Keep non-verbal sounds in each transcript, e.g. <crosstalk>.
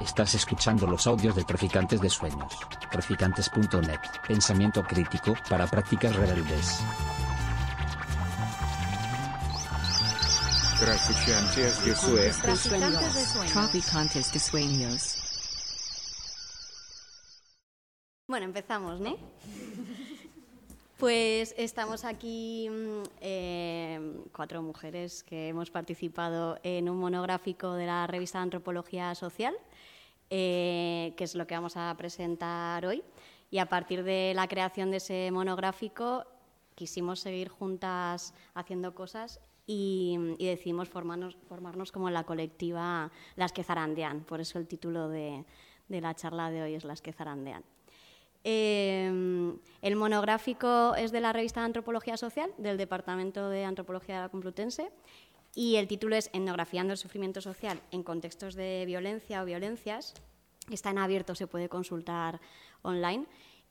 Estás escuchando los audios de Traficantes de Sueños. Traficantes.net. Pensamiento crítico para prácticas rebeldes. Traficantes de Sueños. Traficantes de sueños. Bueno, empezamos, ¿no? Pues estamos aquí mm, eh, cuatro mujeres que hemos participado en un monográfico de la revista de Antropología Social, eh, que es lo que vamos a presentar hoy. Y a partir de la creación de ese monográfico quisimos seguir juntas haciendo cosas y, y decidimos formarnos, formarnos como la colectiva Las que zarandean. Por eso el título de, de la charla de hoy es Las que zarandean. Eh, el monográfico es de la revista de Antropología Social del Departamento de Antropología de la Complutense y el título es Etnografiando el sufrimiento social en contextos de violencia o violencias. Está en abierto, se puede consultar online.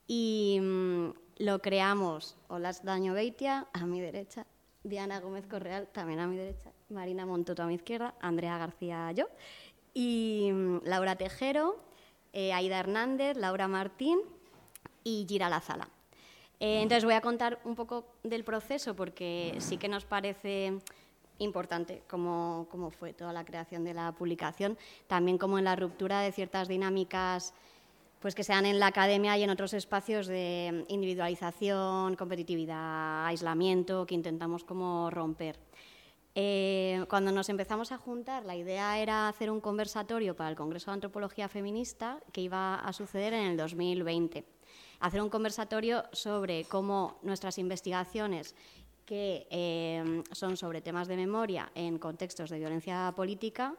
Y mm, lo creamos Olas Daño Beitia, a mi derecha, Diana Gómez Correal, también a mi derecha, Marina Montoto a mi izquierda, Andrea García yo, y mm, Laura Tejero, eh, Aida Hernández, Laura Martín y Gira Lazala. Eh, entonces voy a contar un poco del proceso porque sí que nos parece importante cómo, cómo fue toda la creación de la publicación, también como en la ruptura de ciertas dinámicas pues que sean en la academia y en otros espacios de individualización, competitividad, aislamiento, que intentamos como romper. Eh, cuando nos empezamos a juntar, la idea era hacer un conversatorio para el Congreso de Antropología Feminista que iba a suceder en el 2020 hacer un conversatorio sobre cómo nuestras investigaciones que eh, son sobre temas de memoria en contextos de violencia política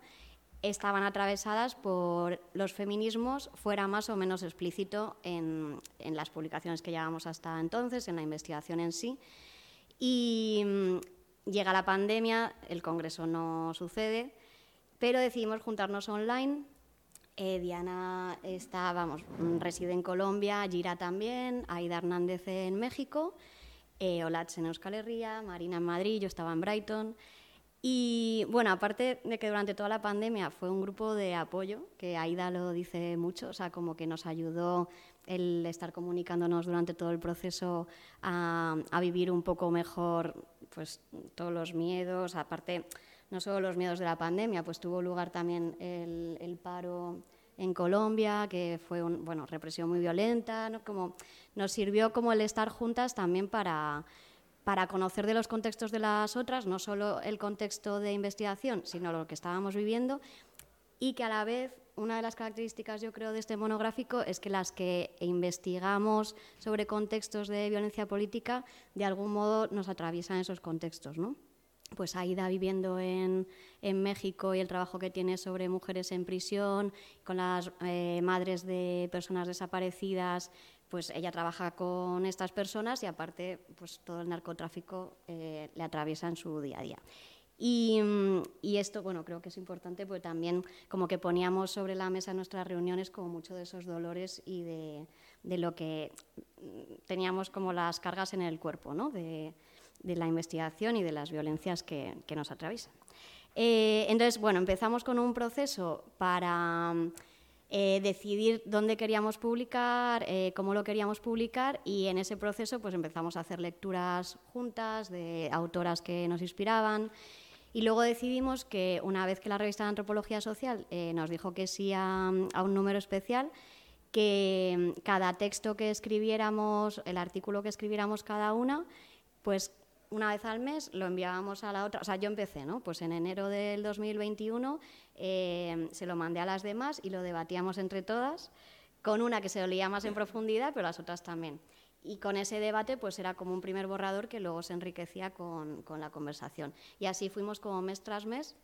estaban atravesadas por los feminismos, fuera más o menos explícito en, en las publicaciones que llevamos hasta entonces, en la investigación en sí. Y mm, llega la pandemia, el congreso no sucede, pero decidimos juntarnos online eh, Diana está, vamos, reside en Colombia, Gira también, Aida Hernández en México, eh, Olatz en Euskal Herria, Marina en Madrid, yo estaba en Brighton. Y bueno, aparte de que durante toda la pandemia fue un grupo de apoyo, que Aida lo dice mucho, o sea, como que nos ayudó el estar comunicándonos durante todo el proceso a, vivir un poco mejor pues todos los miedos, aparte no solo los miedos de la pandemia, pues tuvo lugar también el paro en Colombia, que fue una bueno, represión muy violenta, ¿no? como, nos sirvió como el estar juntas también para, para conocer de los contextos de las otras, no solo el contexto de investigación, sino lo que estábamos viviendo, y que a la vez una de las características, yo creo, de este monográfico es que las que investigamos sobre contextos de violencia política, de algún modo nos atraviesan esos contextos, ¿no? Pues Aida viviendo en, en, México y el trabajo que tiene sobre mujeres en prisión, con las eh, madres de personas desaparecidas, pues ella trabaja con estas personas y aparte pues todo el narcotráfico eh, le atraviesa en su día a día. Y, y, esto, bueno, creo que es importante porque también como que poníamos sobre la mesa en nuestras reuniones como mucho de esos dolores y de, de lo que teníamos como las cargas en el cuerpo, ¿no? De la investigación y de las violencias que, que nos atraviesan. Eh, entonces, bueno, empezamos con un proceso para eh, decidir dónde queríamos publicar, eh, cómo lo queríamos publicar y en ese proceso pues empezamos a hacer lecturas juntas de autoras que nos inspiraban y luego decidimos que una vez que la revista de Antropología Social nos dijo que sí a, a un número especial, que cada texto que escribiéramos, el artículo que escribiéramos cada una, pues una vez al mes lo enviábamos a la otra. O sea, yo empecé, ¿no? Pues en enero del 2021 eh, se lo mandé a las demás y lo debatíamos entre todas, con una que se lo leía más en profundidad, pero las otras también. Y con ese debate, pues era como un primer borrador que luego se enriquecía con, con la conversación. Y así fuimos como mes tras mes.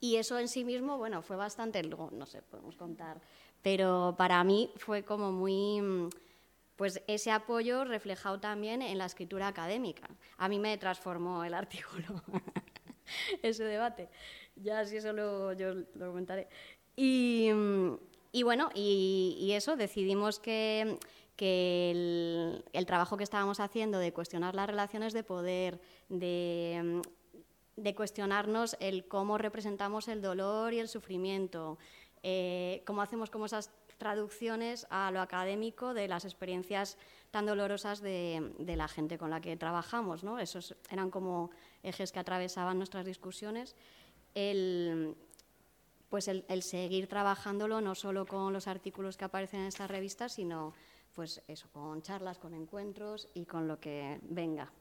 Y eso en sí mismo, bueno, fue bastante, no sé, podemos contar, pero para mí fue como muy pues ese apoyo reflejado también en la escritura académica. A mí me transformó el artículo, <laughs> ese debate. Ya si eso lo, yo lo comentaré. Y, bueno, y, eso, decidimos que, que el, trabajo que estábamos haciendo de cuestionar las relaciones de poder, de, de cuestionarnos el cómo representamos el dolor y el sufrimiento, eh, cómo hacemos como esas traducciones a lo académico de las experiencias tan dolorosas de, la gente con la que trabajamos. Esos eran como ejes que atravesaban nuestras discusiones. El, pues el, seguir trabajándolo no solo con los artículos que aparecen en esta revista, sino pues eso, con charlas, con encuentros y con lo que venga.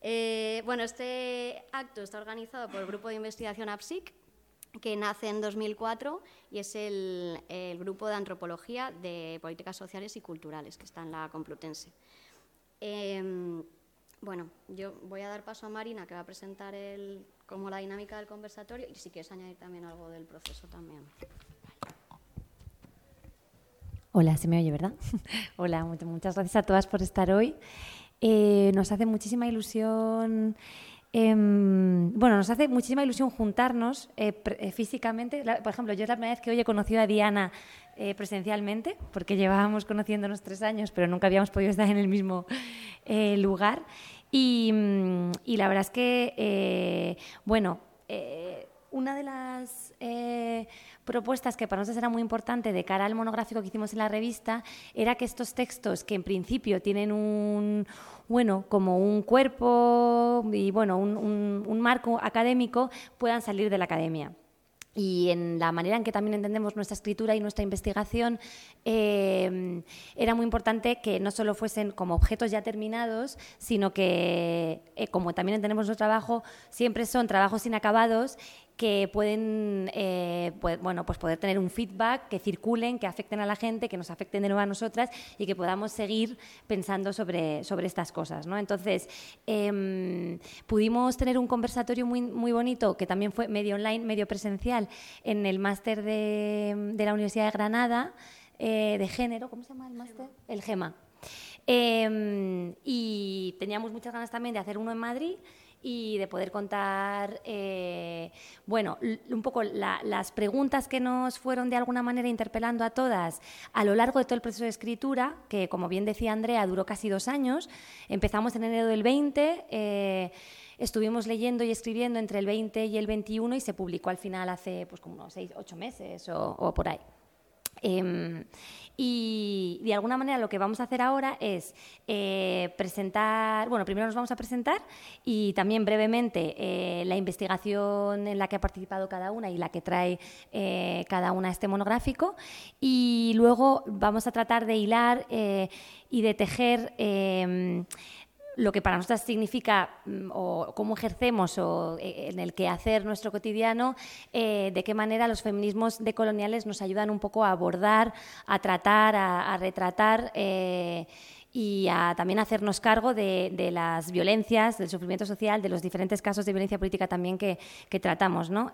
Eh, bueno, este acto está organizado por el Grupo de Investigación APSIC, que nace en 2004 y es el, grupo de antropología de políticas sociales y culturales que está en la Complutense. Em, bueno, yo voy a dar paso a Marina que va a presentar el, como la dinámica del conversatorio y si quieres añadir también algo del proceso también. Hola, se me oye, ¿verdad? <laughs> Hola, muchas gracias a todas por estar hoy. Eh, nos hace muchísima ilusión Em, bueno, nos hace muchísima ilusión juntarnos eh, eh, físicamente. por ejemplo, yo es la primera vez que hoy he conocido a Diana eh, presencialmente, porque llevábamos conociéndonos tres años, pero nunca habíamos podido estar en el mismo lugar. Mm, y, la verdad es que, bueno, una de las propuestas que para nosotros era muy importante de cara al monográfico que hicimos en la revista era que estos textos, que en principio tienen un, bueno, como un cuerpo y bueno, un, marco académico, puedan salir de la academia. Y en la manera en que también entendemos nuestra escritura y nuestra investigación, eh, era muy importante que no solo fuesen como objetos ya terminados, sino que, eh, como también entendemos nuestro trabajo, siempre son trabajos inacabados que pueden eh, pues, bueno, pues poder tener un feedback, que circulen, que afecten a la gente, que nos afecten de nuevo a nosotras y que podamos seguir pensando sobre, sobre estas cosas. ¿no? Entonces, em, pudimos tener un conversatorio muy, muy bonito, que también fue medio online, medio presencial, en el máster de, de la Universidad de Granada, eh, de género, ¿cómo se llama el máster? El GEMA. Em, y teníamos muchas ganas también de hacer uno en Madrid y de poder contar, eh, bueno, un poco las preguntas que nos fueron de alguna manera interpelando a todas a lo largo de todo el proceso de escritura, que como bien decía Andrea, duró casi dos años. Empezamos en enero del 20. Eh, estuvimos leyendo y escribiendo entre el 20 y el 21 y se publicó al final hace pues como unos seis, ocho meses o, por ahí. Em, y de alguna manera lo que vamos a hacer ahora es eh, presentar, bueno, primero nos vamos a presentar y también brevemente eh, la investigación en la que ha participado cada una y la que trae eh, cada una este monográfico. Y luego vamos a tratar de hilar y de tejer lo que para nosotras significa mm, o cómo ejercemos o eh, en el que hacer nuestro cotidiano, eh, de qué manera los feminismos decoloniales nos ayudan un poco a abordar, a tratar, a, retratar. Eh, y a también hacernos cargo de, las violencias, del sufrimiento social, de los diferentes casos de violencia política también que tratamos. ¿no?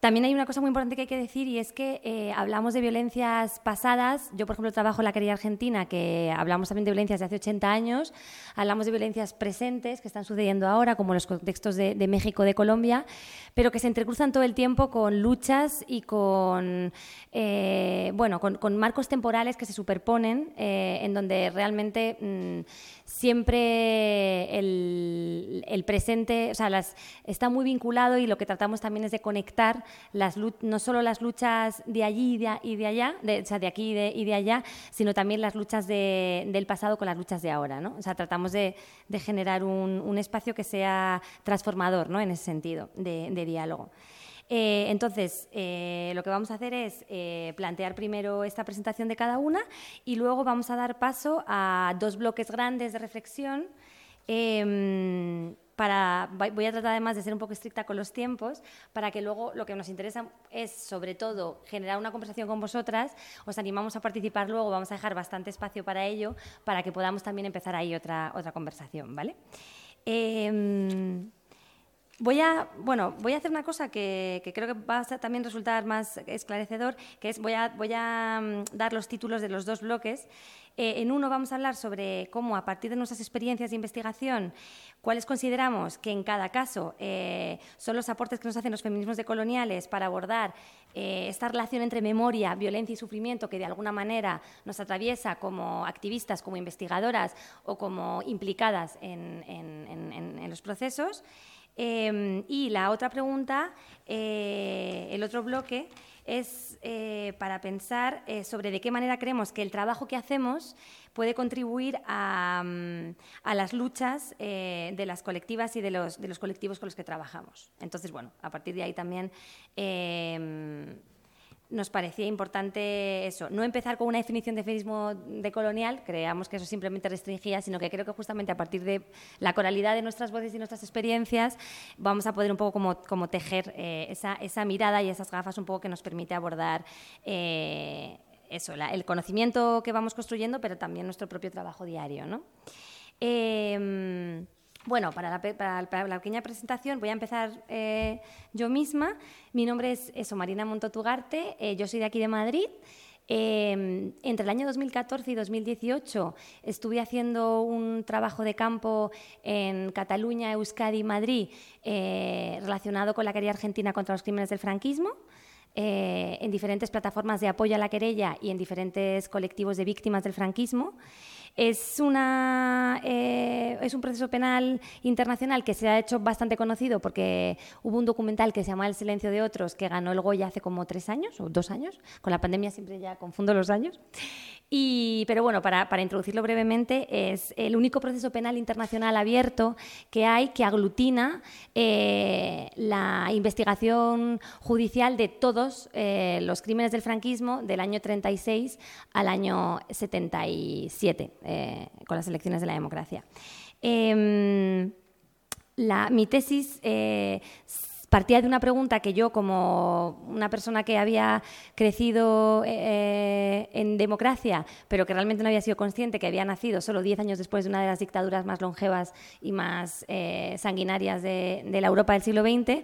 También hay una cosa muy importante que hay que decir y es que eh, hablamos de violencias pasadas. Yo, por ejemplo, trabajo en la querida argentina, que hablamos también de violencias de hace 80 años. Hablamos de violencias presentes que están sucediendo ahora, como los contextos de, México, de Colombia, pero que se entrecruzan todo el tiempo con luchas y con, eh, bueno, con, marcos temporales que se superponen, eh, en donde realmente mm, siempre el, presente, o sea, está muy vinculado y lo que tratamos también es de conectar no solo las luchas de allí y de, allá, de, o sea, de aquí y de, allá, sino también las luchas del pasado con las luchas de ahora. O sea, tratamos de, generar un, espacio que sea transformador, ¿no? En ese sentido, de diálogo. Eh, entonces, eh, lo que vamos a hacer es eh, plantear primero esta presentación de cada una y luego vamos a dar paso a dos bloques grandes de reflexión. Para, voy a tratar además de ser un poco estricta con los tiempos, para que luego lo que nos interesa es, sobre todo, generar una conversación con vosotras. Os animamos a participar luego, vamos a dejar bastante espacio para ello, para que podamos también empezar ahí otra, otra conversación, ¿vale? Em, Voy a, bueno, voy a hacer una cosa que, creo que va a también resultar más esclarecedor, que es voy a, voy a mm, dar los títulos de los dos bloques. Eh, en uno vamos a hablar sobre cómo, a partir de nuestras experiencias de investigación, cuáles consideramos que en cada caso eh, son los aportes que nos hacen los feminismos decoloniales para abordar eh, esta relación entre memoria, violencia y sufrimiento que de alguna manera nos atraviesa como activistas, como investigadoras o como implicadas en, en los procesos. Em, y la otra pregunta, eh, el otro bloque, es eh, para pensar eh, sobre de qué manera creemos que el trabajo que hacemos puede contribuir a, mm, las luchas de las colectivas y de los, de los, colectivos con los que trabajamos. Entonces, bueno, a partir de ahí también nos parecía importante eso, no empezar con una definición de feminismo decolonial, creamos que eso simplemente restringía, sino que creo que justamente a partir de la coralidad de nuestras voces y nuestras experiencias vamos a poder un poco como, como tejer eh, esa, esa, mirada y esas gafas un poco que nos permite abordar eh, eso, el conocimiento que vamos construyendo, pero también nuestro propio trabajo diario. ¿no? Eh, bueno, para la, pequeña presentación voy a empezar eh, yo misma. Mi nombre es eso, Marina Montotugarte, eh, yo soy de aquí de Madrid. Em, entre el año 2014 y 2018 estuve haciendo un trabajo de campo en Cataluña, Euskadi y Madrid eh, relacionado con la querella argentina contra los crímenes del franquismo. en diferentes plataformas de apoyo a la querella y en diferentes colectivos de víctimas del franquismo. Es, una, eh, un proceso penal internacional que se ha hecho bastante conocido porque hubo un documental que se llama El silencio de otros que ganó el Goya hace como tres años o dos años. Con la pandemia siempre ya confundo los años. Y, pero bueno, para, para, introducirlo brevemente, es el único proceso penal internacional abierto que hay que aglutina eh, la investigación judicial de todos eh, los crímenes del franquismo del año 36 al año 77, eh, con las elecciones de la democracia. Em, mi tesis partía de una pregunta que yo, como una persona que había crecido eh, en democracia, pero que realmente no había sido consciente que había nacido solo diez años después de una de las dictaduras más longevas y más eh, sanguinarias de, la Europa del siglo XX,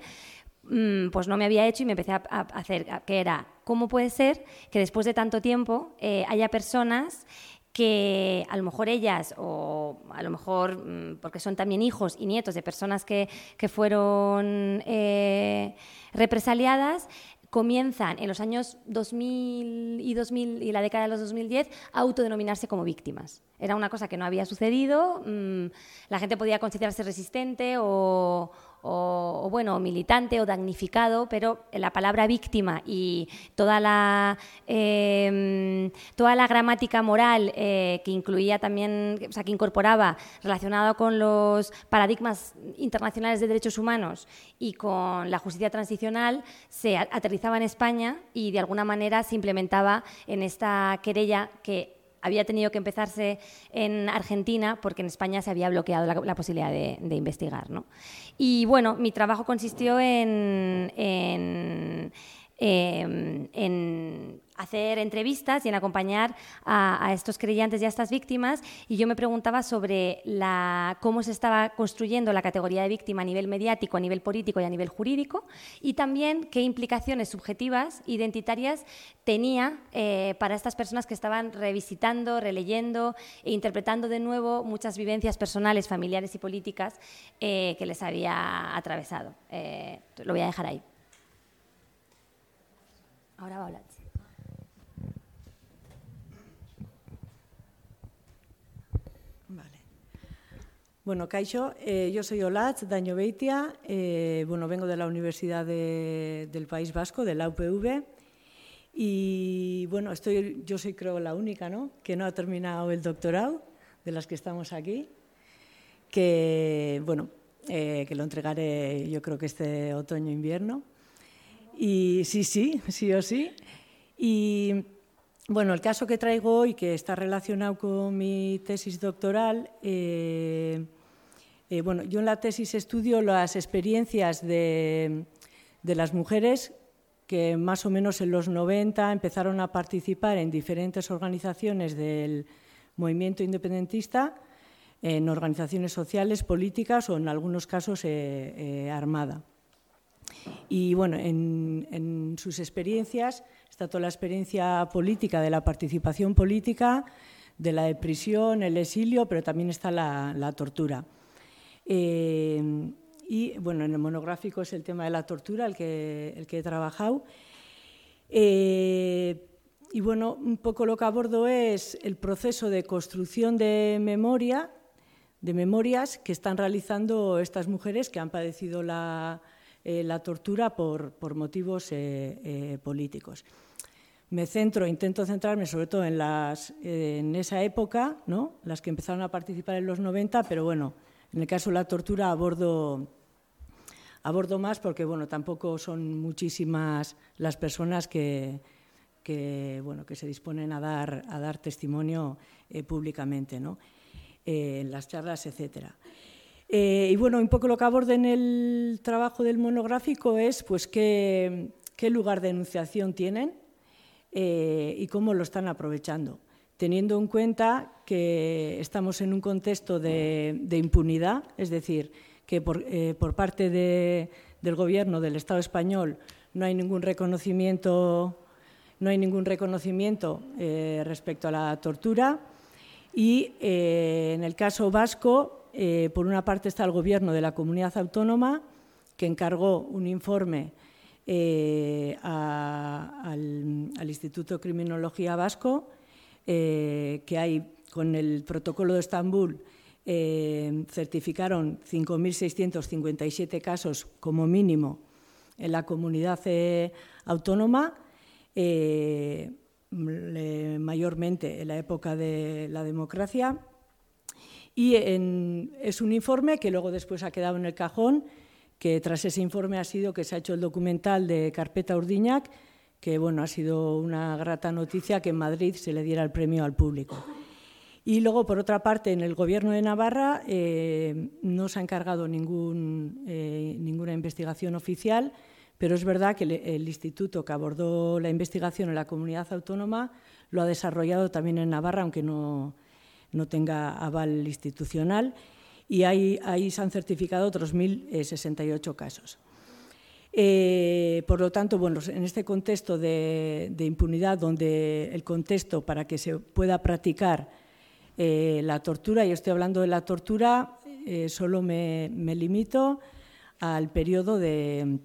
mm, pues no me había hecho y me empecé a, hacer, que era, ¿cómo puede ser que después de tanto tiempo eh, haya personas que a lo mejor ellas, o a lo mejor mm, porque son también hijos y nietos de personas que, que fueron eh, represaliadas, comienzan en los años 2000 y, 2000 y la década de los 2010 a autodenominarse como víctimas. Era una cosa que no había sucedido, mm, la gente podía considerarse resistente o, o, bueno, militante o damnificado, pero la palabra víctima y toda la, em, toda la gramática moral eh, que incluía también, o sea, que incorporaba relacionado con los paradigmas internacionales de derechos humanos y con la justicia transicional, se aterrizaba en España y de alguna manera se implementaba en esta querella que había tenido que empezarse en Argentina porque en España se había bloqueado la, posibilidad de, investigar. Y bueno, mi trabajo consistió en, en em, hacer entrevistas y en acompañar a, estos creyentes y a estas víctimas. Y yo me preguntaba sobre la, cómo se estaba construyendo la categoría de víctima a nivel mediático, a nivel político y a nivel jurídico, y también qué implicaciones subjetivas, identitarias, tenía eh, para estas personas que estaban revisitando, releyendo e interpretando de nuevo muchas vivencias personales, familiares y políticas eh, que les había atravesado. Eh, lo voy a dejar ahí. Ahora va a hablar. Bueno, Caixo, eh, yo soy Olatz Daño Beitia, eh, bueno, vengo de la Universidad del País Vasco, de la UPV, y bueno, estoy, yo soy creo la única ¿no? que no ha terminado el doctorado de las que estamos aquí, que bueno, eh, que lo entregaré yo creo que este otoño-invierno. Y sí, sí, <laughs> sí o sí. Y bueno, el caso que traigo hoy, que está relacionado con mi tesis doctoral, eh, eh, bueno, yo en la tesis estudio las experiencias de, las mujeres que más o menos en los 90 empezaron a participar en diferentes organizaciones del movimiento independentista, en organizaciones sociales, políticas o en algunos casos eh, armada. Y bueno, en sus experiencias Está toda la experiencia política de la participación política, de la de prisión, el exilio, pero también está la, tortura. Eh, y bueno, en el monográfico es el tema de la tortura el que, el que he trabajado. Eh, y bueno, un poco lo que abordo es el proceso de construcción de memoria, de memorias que están realizando estas mujeres que han padecido la, la tortura por, por motivos políticos. Me centro, intento centrarme sobre todo en, las, en esa época, ¿no? las que empezaron a participar en los 90, pero bueno, en el caso de la tortura abordo abordo más porque bueno, tampoco son muchísimas las personas que, bueno, que se disponen a dar, a dar testimonio eh, públicamente ¿no? Eh, en las charlas, etc. Eh, y bueno, un poco lo que abordo en el trabajo del monográfico es pues, qué, qué lugar de enunciación tienen y cómo lo están aprovechando teniendo en cuenta que estamos en un contexto de, impunidad, es decir, que por, eh, parte de, del Gobierno del Estado español no hay ningún reconocimiento, no hay ningún reconocimiento eh, respecto a la tortura. Y eh, en el caso vasco, por una parte está el Gobierno de la comunidad autónoma, que encargó un informe al, al, Instituto de Criminología Vasco, eh, que hay con el protocolo de Estambul eh, certificaron 5.657 casos como mínimo en la comunidad eh, autónoma, mayormente en la época de la democracia. Y es un informe que luego después ha quedado en el cajón, que tras ese informe ha sido que se ha hecho el documental de Carpeta Urdiñac, que bueno, ha sido una grata noticia que en Madrid se le diera el premio al público. Y luego, por otra parte, en el Gobierno de Navarra eh, no se ha encargado ningún, eh, ninguna investigación oficial, pero es verdad que el, el, instituto que abordó la investigación en la comunidad autónoma lo ha desarrollado también en Navarra, aunque no, no tenga aval institucional, y ahí, ahí se han certificado otros 1.068 casos. Eh, por lo tanto, bueno, en este contexto de, impunidad, donde el contexto para que se pueda practicar eh, la tortura, y estoy hablando de la tortura, eh, solo me, limito al periodo de,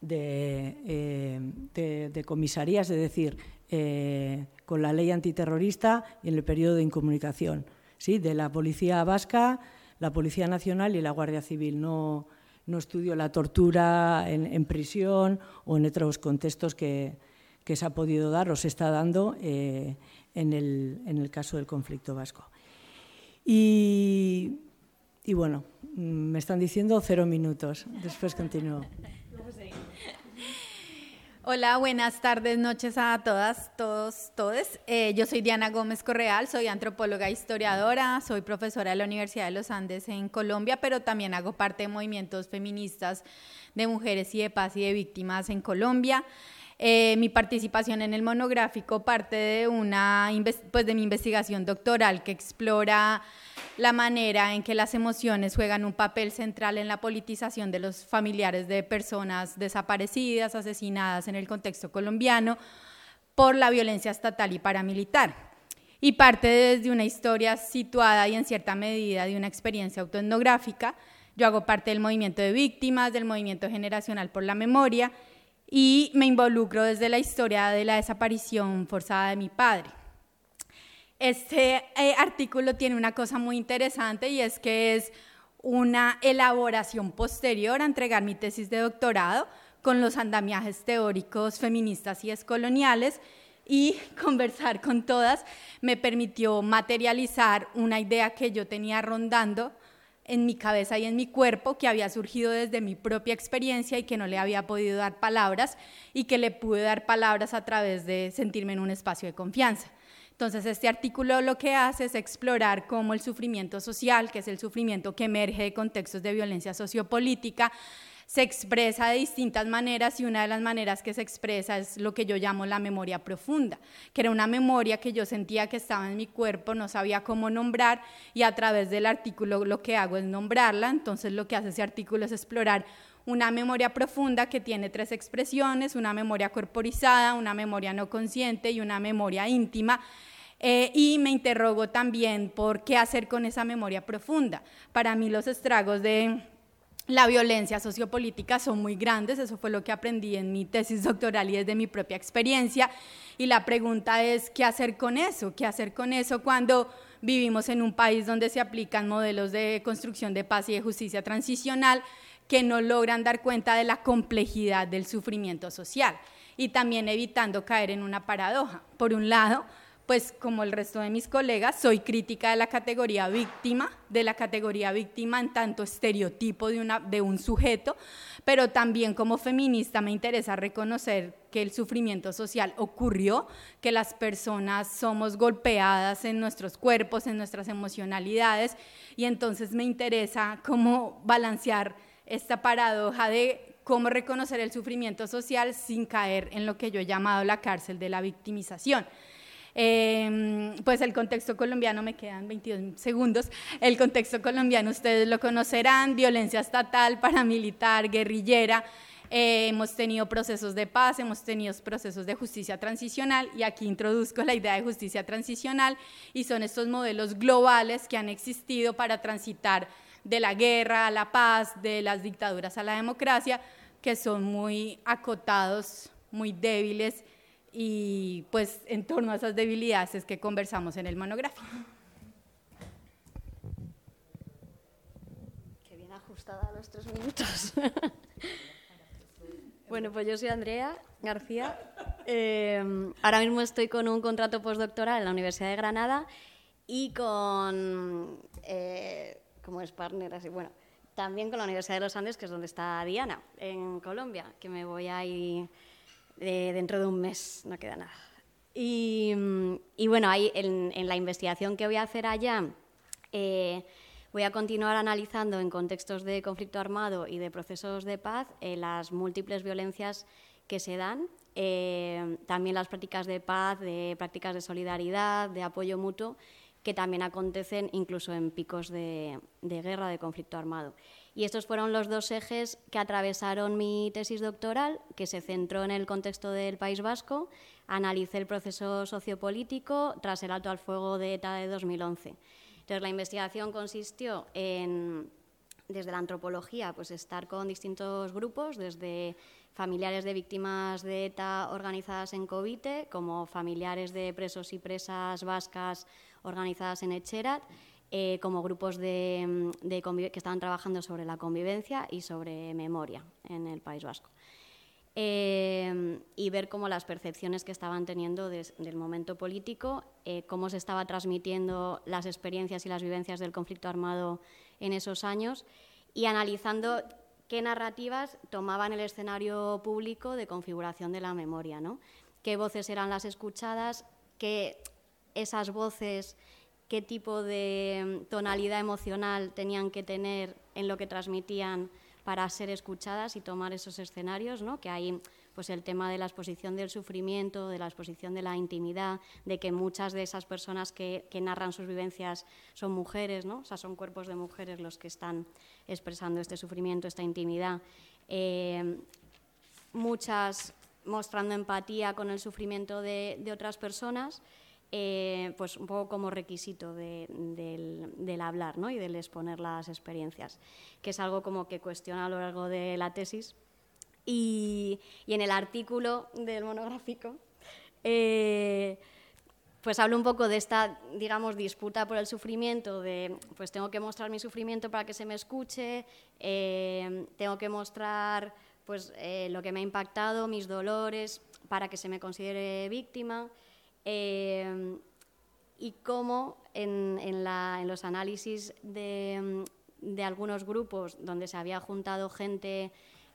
de, eh, de, comisarías, es decir, con la ley antiterrorista y en el periodo de incomunicación, ¿sí? de la Policía Vasca, la Policía Nacional y la Guardia Civil. No, no estudio la tortura en, prisión o en otros contextos que, que se ha podido dar o se está dando eh, en el, en el caso del conflicto vasco. Y, y bueno, mm, me están diciendo cero minutos. Después continúo. Hola, buenas tardes, noches a todas, todos, todes. Eh, yo soy Diana Gómez Correal, soy antropóloga e historiadora, soy profesora de la Universidad de los Andes en Colombia, pero también hago parte de movimientos feministas de mujeres y de paz y de víctimas en Colombia. Eh, mi participación en el monográfico parte de, una, pues de mi investigación doctoral que explora la manera en que las emociones juegan un papel central en la politización de los familiares de personas desaparecidas, asesinadas en el contexto colombiano por la violencia estatal y paramilitar. Y parte desde una historia situada y en cierta medida de una experiencia autoetnográfica. Yo hago parte del movimiento de víctimas, del movimiento generacional por la memoria y me involucro desde la historia de la desaparición forzada de mi padre. Este eh, artículo tiene una cosa muy interesante y es que es una elaboración posterior a entregar mi tesis de doctorado con los andamiajes teóricos feministas y descoloniales y <laughs> conversar con todas me permitió materializar una idea que yo tenía rondando en mi cabeza y en mi cuerpo que había surgido desde mi propia experiencia y que no le había podido dar palabras y que le pude dar palabras a través de sentirme en un espacio de confianza. Entonces, este artículo lo que hace es explorar cómo el sufrimiento social, que es el sufrimiento que emerge de contextos de violencia sociopolítica, se expresa de distintas maneras y una de las maneras que se expresa es lo que yo llamo la memoria profunda, que era una memoria que yo sentía que estaba en mi cuerpo, no sabía cómo nombrar y a través del artículo lo que hago es nombrarla, entonces lo que hace ese artículo es explorar una memoria profunda que tiene tres expresiones, una memoria corporizada, una memoria no consciente y una memoria íntima. Eh, y me interrogo también por qué hacer con esa memoria profunda. Para mí los estragos de la violencia sociopolítica son muy grandes, eso fue lo que aprendí en mi tesis doctoral y desde mi propia experiencia. Y la pregunta es, ¿qué hacer con eso? ¿Qué hacer con eso cuando vivimos en un país donde se aplican modelos de construcción de paz y de justicia transicional que no logran dar cuenta de la complejidad del sufrimiento social y también evitando caer en una paradoja. Por un lado, pues como el resto de mis colegas, soy crítica de la categoría víctima, de la categoría víctima en tanto estereotipo de, un sujeto, pero también como feminista me interesa reconocer que el sufrimiento social ocurrió, que las personas somos golpeadas en nuestros cuerpos, en nuestras emocionalidades, y entonces me interesa cómo balancear esta paradoja de cómo reconocer el sufrimiento social sin caer en lo que yo he llamado la cárcel de la victimización. Em, pues el contexto colombiano, me quedan 22 segundos, el contexto colombiano ustedes lo conocerán, violencia estatal, paramilitar, guerrillera, eh, hemos tenido procesos de paz, hemos tenido procesos de justicia transicional y aquí introduzco la idea de justicia transicional y son estos modelos globales que han existido para transitar de la guerra a la paz, de las dictaduras a la democracia, que son muy acotados, muy débiles y pues en torno a esas debilidades es que conversamos en el monográfico. Qué bien ajustada a los tres minutos. <laughs> bueno, pues yo soy Andrea García. Eh, ahora mismo estoy con un contrato postdoctoral en la Universidad de Granada y con, eh, como es partner, así, bueno, también con la Universidad de los Andes, que es donde está Diana, en Colombia, que me voy a ir dentro de un mes, no queda nada. Y, bueno, ahí en, la investigación que voy a hacer allá, eh, voy a continuar analizando en contextos de conflicto armado y de procesos de paz eh, las múltiples violencias que se dan, eh, también las prácticas de paz, de prácticas de solidaridad, de apoyo mutuo, que también acontecen incluso en picos de guerra, de conflicto armado. Y estos fueron los dos ejes que atravesaron mi tesis doctoral, que se centró en el contexto del País Vasco. Analicé el proceso sociopolítico tras el alto al fuego de ETA de 2011. Entonces, la investigación consistió en, desde la antropología, pues estar con distintos grupos, desde familiares de víctimas de ETA organizadas en Covite, como familiares de presos y presas vascas organizadas en Echerat, eh, como grupos de, que estaban trabajando sobre la convivencia y sobre memoria en el País Vasco. Eh, y ver cómo las percepciones que estaban teniendo del momento político, eh, cómo se estaba transmitiendo las experiencias y las vivencias del conflicto armado en esos años y analizando qué narrativas tomaban el escenario público de configuración de la memoria, ¿no? qué voces eran las escuchadas, qué esas voces qué tipo de mm, tonalidad emocional tenían que tener en lo que transmitían para ser escuchadas y tomar esos escenarios, ¿no? que hay pues el tema de la exposición del sufrimiento, de la exposición de la intimidad, de que muchas de esas personas que, narran sus vivencias son mujeres, ¿no? o sea, son cuerpos de mujeres los que están expresando este sufrimiento, esta intimidad. Eh, muchas mostrando empatía con el sufrimiento de otras personas eh, pues un poco como requisito del, hablar ¿no? y del exponer las experiencias, que es algo como que cuestiona a lo largo de la tesis. Y, en el artículo del monográfico, eh, pues hablo un poco de esta, digamos, disputa por el sufrimiento, de, pues tengo que mostrar mi sufrimiento para que se me escuche, eh, tengo que mostrar pues, lo que me ha impactado, mis dolores, para que se me considere víctima. Eh, y cómo en, los análisis de, algunos grupos donde se había juntado gente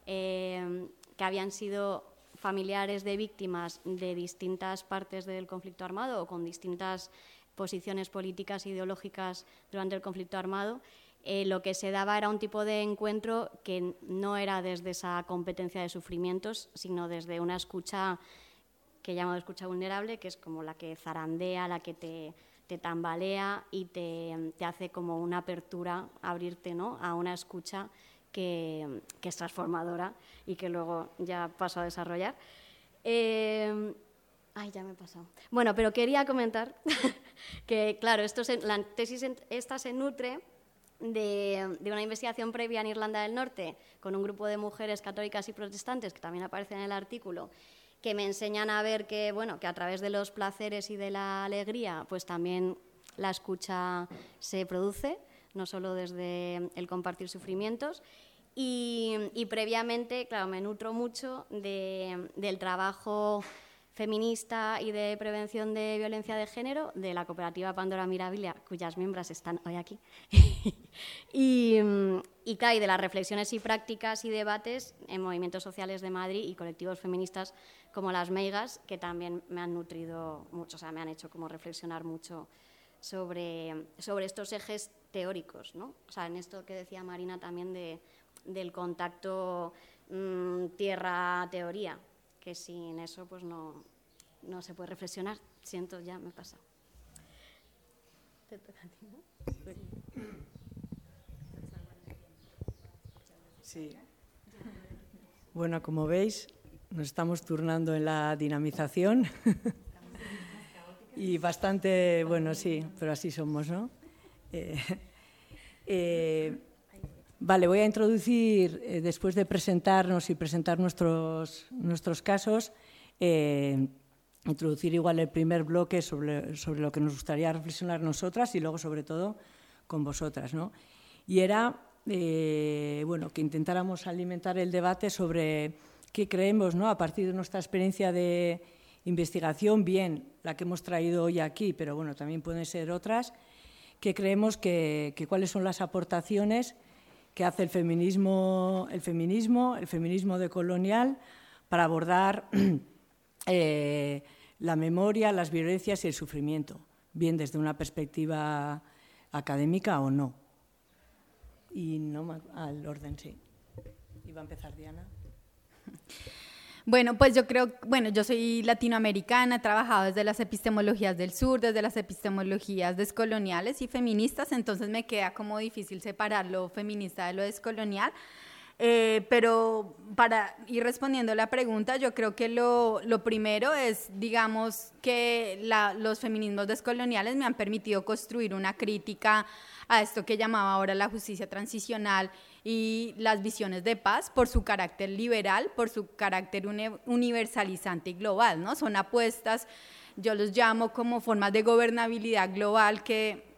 eh, que habían sido familiares de víctimas de distintas partes del conflicto armado o con distintas posiciones políticas e ideológicas durante el conflicto armado, eh, lo que se daba era un tipo de encuentro que no era desde esa competencia de sufrimientos, sino desde una escucha que llamado escucha vulnerable, que es como la que zarandea, la que te, tambalea y te, hace como una apertura, abrirte ¿no? a una escucha que, es transformadora y que luego ya paso a desarrollar. Eh, ay, ya me he pasado. Bueno, pero quería comentar <laughs> que, claro, esto la tesis esta se nutre de, de, una investigación previa en Irlanda del Norte con un grupo de mujeres católicas y protestantes, que también aparece en el artículo, que me enseñan a ver que, bueno, que a través de los placeres y de la alegría, pues también la escucha se produce, no solo desde el compartir sufrimientos. Y, previamente, claro, me nutro mucho de- del trabajo feminista y de prevención de violencia de género de la cooperativa Pandora Mirabilia, cuyas miembros están hoy aquí. <laughs> y, mm, y, de las reflexiones y prácticas y debates en movimientos sociales de Madrid y colectivos feministas como las Meigas, que también me han nutrido mucho, o sea, me han hecho como reflexionar mucho sobre, sobre estos ejes teóricos, ¿no? O sea, en esto que decía Marina también de, del contacto mm, tierra-teoría, que sin eso pues no, no se puede reflexionar. Siento, ya me he pasado. Te toca a ti, ¿no? Sí. Bueno, como veis, nos estamos turnando en la dinamización. y bastante, bueno, sí, pero así somos, ¿no? Eh, eh, vale, voy a introducir, eh, después de presentarnos y presentar nuestros, nuestros casos, eh, introducir igual el primer bloque sobre, sobre lo que nos gustaría reflexionar nosotras y luego, sobre todo, con vosotras, ¿no? Y era, eh, bueno, que intentáramos alimentar el debate sobre qué creemos, ¿no? A partir de nuestra experiencia de investigación, bien la que hemos traído hoy aquí, pero bueno, también pueden ser otras, que creemos que, que cuáles son las aportaciones que hace el feminismo, el feminismo, el feminismo decolonial para abordar <clears throat> eh, la memoria, las violencias y el sufrimiento, bien desde una perspectiva académica o no. Y no al orden, sí. Iba a empezar Diana. <laughs> Bueno, pues yo creo, bueno, yo soy latinoamericana, he trabajado desde las epistemologías del sur, desde las epistemologías descoloniales y feministas, entonces me queda como difícil separar lo feminista de lo descolonial. Eh, pero para ir respondiendo a la pregunta, yo creo que lo, lo primero es, digamos, que la- los feminismos descoloniales me han permitido construir una crítica a esto que llamaba ahora la justicia transicional y las visiones de paz por su carácter liberal, por su carácter uni- universalizante y global, ¿no? Son apuestas, yo los llamo como formas de gobernabilidad global que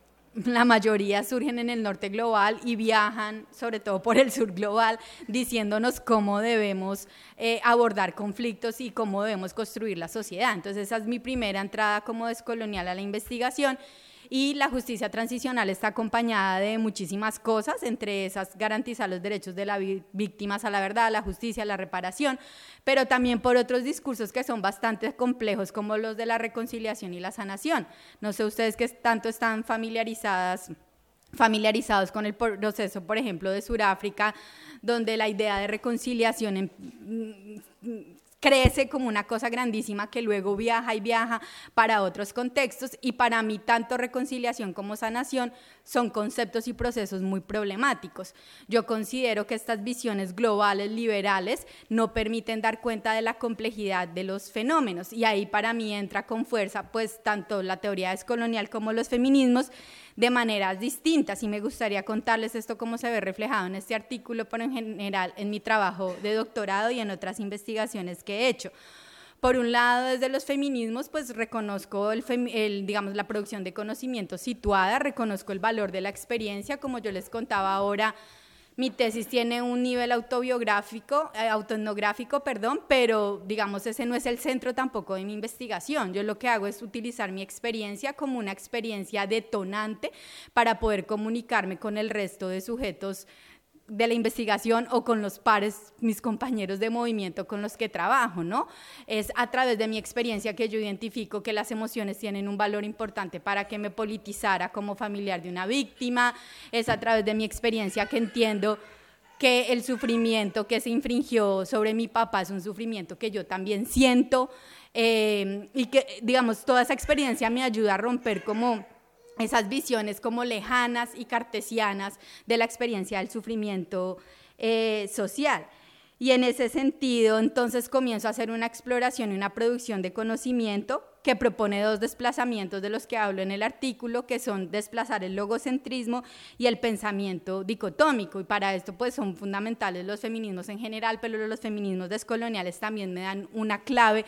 la mayoría surgen en el norte global y viajan sobre todo por el sur global diciéndonos cómo debemos eh, abordar conflictos y cómo debemos construir la sociedad. Entonces esa es mi primera entrada como descolonial a la investigación. Y la justicia transicional está acompañada de muchísimas cosas, entre esas garantizar los derechos de las víctimas a la verdad, la justicia, la reparación, pero también por otros discursos que son bastante complejos, como los de la reconciliación y la sanación. No sé ustedes que tanto están familiarizadas familiarizados con el proceso, por ejemplo, de Sudáfrica, donde la idea de reconciliación crece como una cosa grandísima que luego viaja y viaja para otros contextos y para mí tanto reconciliación como sanación son conceptos y procesos muy problemáticos. Yo considero que estas visiones globales liberales no permiten dar cuenta de la complejidad de los fenómenos y ahí para mí entra con fuerza pues tanto la teoría descolonial como los feminismos de maneras distintas y me gustaría contarles esto cómo se ve reflejado en este artículo, pero en general en mi trabajo de doctorado y en otras investigaciones que he hecho. Por un lado, desde los feminismos, pues reconozco el, digamos, la producción de conocimiento situada, reconozco el valor de la experiencia, como yo les contaba ahora, mi tesis tiene un nivel autobiográfico, eh, perdón, pero digamos ese no es el centro tampoco de mi investigación. Yo lo que hago es utilizar mi experiencia como una experiencia detonante para poder comunicarme con el resto de sujetos de la investigación o con los pares, mis compañeros de movimiento con los que trabajo, ¿no? Es a través de mi experiencia que yo identifico que las emociones tienen un valor importante para que me politizara como familiar de una víctima, es a través de mi experiencia que entiendo que el sufrimiento que se infringió sobre mi papá es un sufrimiento que yo también siento eh, y que, digamos, toda esa experiencia me ayuda a romper como esas visiones como lejanas y cartesianas de la experiencia del sufrimiento eh, social. Y en ese sentido, entonces comienzo a hacer una exploración y una producción de conocimiento que propone dos desplazamientos de los que hablo en el artículo, que son desplazar el logocentrismo y el pensamiento dicotómico. Y para esto pues son fundamentales los feminismos en general, pero los feminismos descoloniales también me dan una clave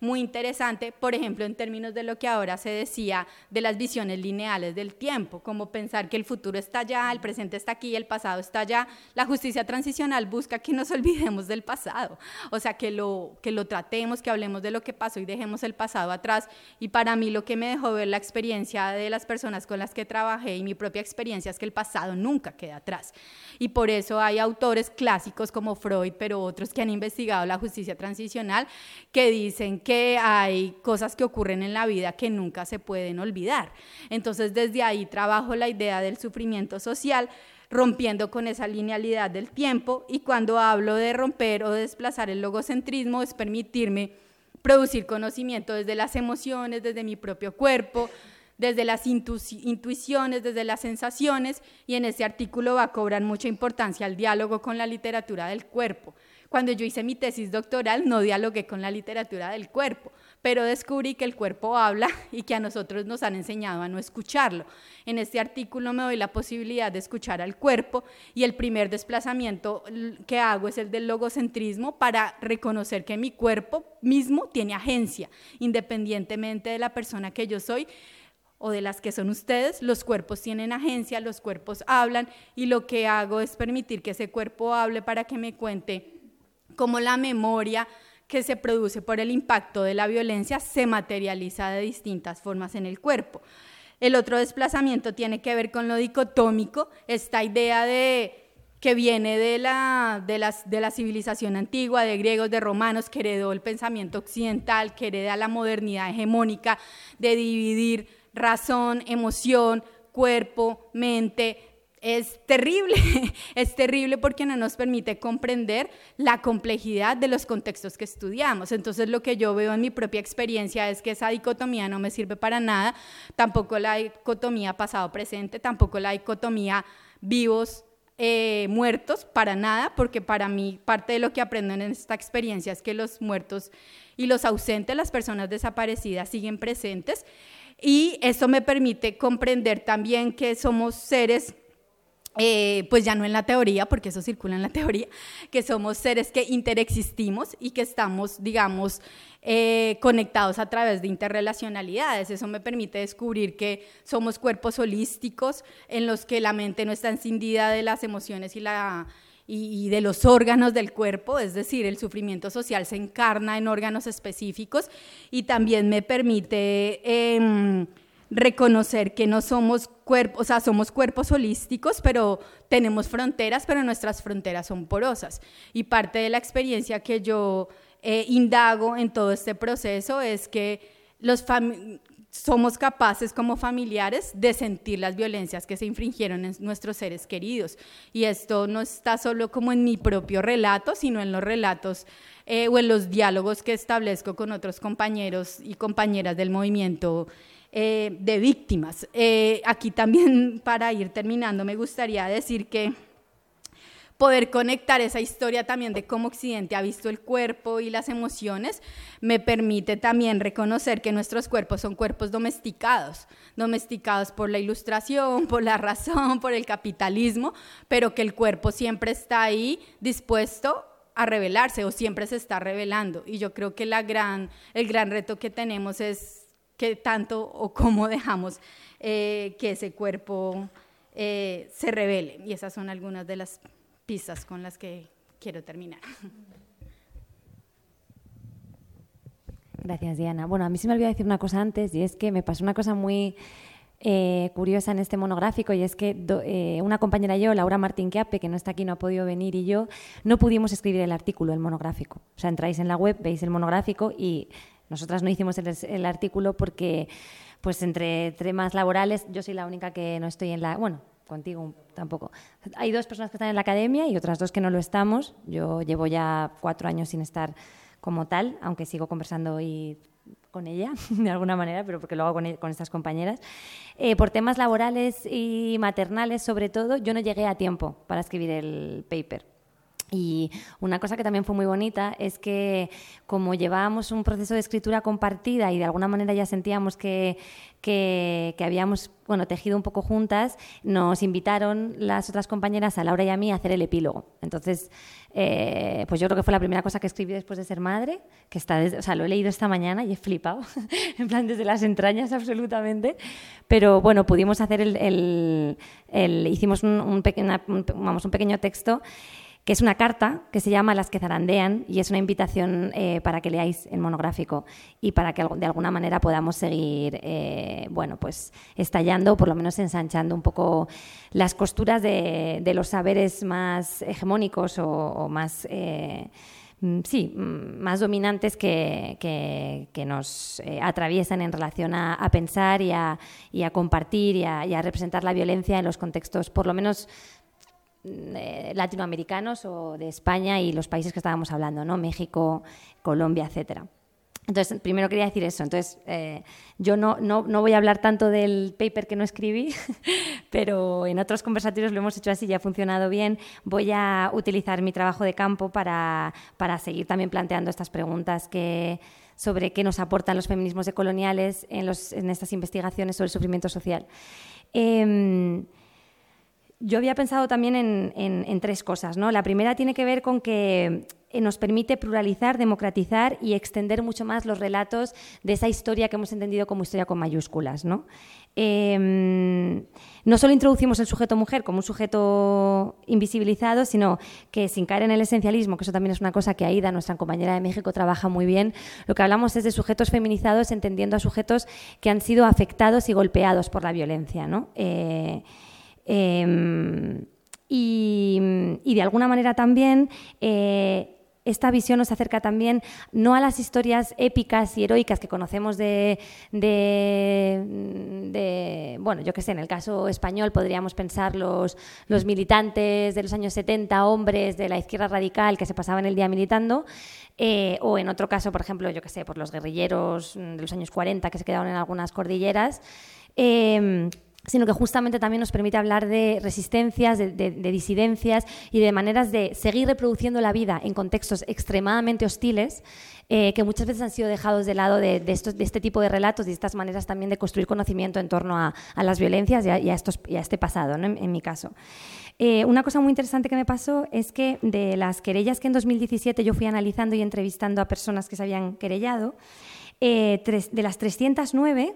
muy interesante, por ejemplo, en términos de lo que ahora se decía de las visiones lineales del tiempo, como pensar que el futuro está allá, el presente está aquí, el pasado está allá. La justicia transicional busca que nos <laughs> olvidemos del pasado, o sea, que lo, que lo tratemos, que hablemos de lo que pasó y dejemos el pasado atrás. Y para mí lo que me dejó ver la experiencia de las personas con las que trabajé y mi propia experiencia es que el pasado nunca queda atrás. Y por eso hay autores clásicos como Freud, pero otros que han investigado la justicia transicional, que dicen que que hay cosas que ocurren en la vida que nunca se pueden olvidar. Entonces, desde ahí trabajo la idea del sufrimiento social rompiendo con esa linealidad del tiempo y cuando hablo de romper o desplazar el logocentrismo es permitirme producir conocimiento desde las emociones, desde mi propio cuerpo, desde las intuiciones, desde las sensaciones, y en ese artículo va a cobrar mucha importancia el diálogo con la literatura del cuerpo. Cuando yo hice mi tesis doctoral no dialogué con la literatura del cuerpo, pero descubrí que el cuerpo habla <laughs> y que a nosotros nos han enseñado a no escucharlo. En este artículo me doy la posibilidad de escuchar al cuerpo y el primer desplazamiento que hago es el del logocentrismo para reconocer que mi cuerpo mismo tiene agencia, independientemente de la persona que yo soy o de las que son ustedes, los cuerpos tienen agencia, los cuerpos hablan y lo que hago es permitir que ese cuerpo hable para que me cuente cómo la memoria que se produce por el impacto de la violencia se materializa de distintas formas en el cuerpo. El otro desplazamiento tiene que ver con lo dicotómico, esta idea de que viene de la, de, de la civilización antigua, de griegos, de romanos, que heredó el pensamiento occidental, que hereda la modernidad hegemónica, de dividir razón, emoción, cuerpo, mente, es terrible, <laughs> es terrible porque no nos permite comprender la complejidad de los contextos que estudiamos. Entonces lo que yo veo en mi propia experiencia es que esa dicotomía no me sirve para nada, tampoco la dicotomía pasado-presente, tampoco la dicotomía vivos. Eh, muertos para nada, porque para mí parte de lo que aprendo en esta experiencia es que los muertos y los ausentes, las personas desaparecidas, siguen presentes. Y eso me permite comprender también que somos seres eh, pues ya no en la teoría, porque eso circula en la <laughs> teoría, que somos seres que interexistimos y que estamos, digamos, eh, conectados a través de interrelacionalidades. Eso me permite descubrir que somos cuerpos holísticos en los que la mente no está encendida de las emociones y, la, y, de los órganos del cuerpo, es decir, el sufrimiento social se encarna en órganos específicos y también me permite... Em, reconocer que no somos cuerpos, o sea, somos cuerpos holísticos, pero tenemos fronteras, pero nuestras fronteras son porosas. Y parte de la experiencia que yo eh, indago en todo este proceso es que los somos capaces como familiares de sentir las violencias que se infringieron en nuestros seres queridos. Y esto no está solo como en mi propio relato, sino en los relatos eh, o en los diálogos que establezco con otros compañeros y compañeras del movimiento eh, de víctimas. Eh, aquí también, <laughs> para ir terminando, me gustaría decir que poder conectar esa historia también de cómo Occidente ha visto el cuerpo y las emociones, me permite también reconocer que nuestros cuerpos son cuerpos domesticados, domesticados por la ilustración, <laughs> por la razón, por el capitalismo, pero que el cuerpo siempre está ahí dispuesto a revelarse o siempre se está revelando. Y yo creo que la gran, el gran reto que tenemos es qué tanto o cómo dejamos eh, que ese cuerpo eh, se revele. Y esas son algunas de las pistas con las que quiero terminar. Gracias, Diana. Bueno, a mí se me olvidó decir una cosa antes y es que me pasó una cosa muy eh, curiosa en este monográfico y es que una compañera y yo, Laura Martín Quiape, que no está aquí, no ha podido venir, y yo no pudimos escribir el artículo, el monográfico. O sea, entráis en la web, veis el monográfico y nosotras no hicimos el, artículo porque, pues entre temas laborales, yo soy la única que no estoy en la... Bueno, contigo tampoco. Hay dos personas que están en la academia y otras dos que no lo estamos. Yo llevo ya cuatro años sin estar como tal, aunque sigo conversando hoy con ella, <laughs> de alguna manera, pero porque lo hago con, e, estas compañeras. Eh, por temas laborales y maternales, sobre todo, yo no llegué a tiempo para escribir el paper. Y una cosa que también fue muy bonita es que como llevábamos un proceso de escritura compartida y de alguna manera ya sentíamos que, que, habíamos bueno, tejido un poco juntas, nos invitaron las otras compañeras, a Laura y a mí, a hacer el epílogo. Entonces, eh, pues yo creo que fue la primera cosa que escribí después de ser madre, que está, o sea, lo he leído esta mañana y he flipado, <laughs> en plan desde las entrañas absolutamente. Pero bueno, pudimos hacer el, el, hicimos un, un, vamos, un pequeño texto que es una carta que se llama Las que zarandean y es una invitación eh, para que leáis el monográfico y para que de alguna manera podamos seguir, eh, bueno, pues estallando por lo menos ensanchando un poco las costuras de, los saberes más hegemónicos o, más... Eh, mm, sí, mm, más dominantes que, que, nos atraviesan en relación a, pensar y a, y a compartir y a, representar la violencia en los contextos, por lo menos eh, latinoamericanos o de España y los países que estábamos hablando, ¿no? México, Colombia, etcétera. Entonces, primero quería decir eso. Entonces, eh, yo no, no, no, voy a hablar tanto del paper que no escribí, <laughs> pero en otros conversatorios lo hemos hecho así y ha funcionado bien. Voy a utilizar mi trabajo de campo para, para seguir también planteando estas preguntas que, sobre qué nos aportan los feminismos decoloniales en, los, en estas investigaciones sobre el sufrimiento social. Eh, yo había pensado también en, tres cosas. ¿no? La primera tiene que ver con que eh, nos permite pluralizar, democratizar y extender mucho más los relatos de esa historia que hemos entendido como historia con mayúsculas. ¿no? Em, no solo introducimos el sujeto mujer como un sujeto invisibilizado, sino que sin caer en el esencialismo, que eso también es una cosa que Aida, nuestra compañera de México, trabaja muy bien, lo que hablamos es de sujetos feminizados entendiendo a sujetos que han sido afectados y golpeados por la violencia. ¿no? Eh, Em, y, de alguna manera también eh, esta visión nos acerca también no a las historias épicas y heroicas que conocemos de, bueno, yo qué sé, en el caso español podríamos pensar los, los militantes de los años 70, hombres de la izquierda radical que se pasaban el día militando, eh, o en otro caso, por ejemplo, yo qué sé, por los guerrilleros de los años 40 que se quedaron en algunas cordilleras. Em, sino que justamente también nos permite hablar de resistencias, de, disidencias y de maneras de seguir reproduciendo la vida en contextos extremadamente hostiles eh, que muchas veces han sido dejados de lado de, este tipo de relatos y estas maneras también de construir conocimiento en torno a, las violencias y a, este pasado, en, mi caso. Eh, una cosa muy interesante que me pasó es que de las querellas que en 2017 yo fui analizando y entrevistando a personas que se habían querellado, eh, de las 309,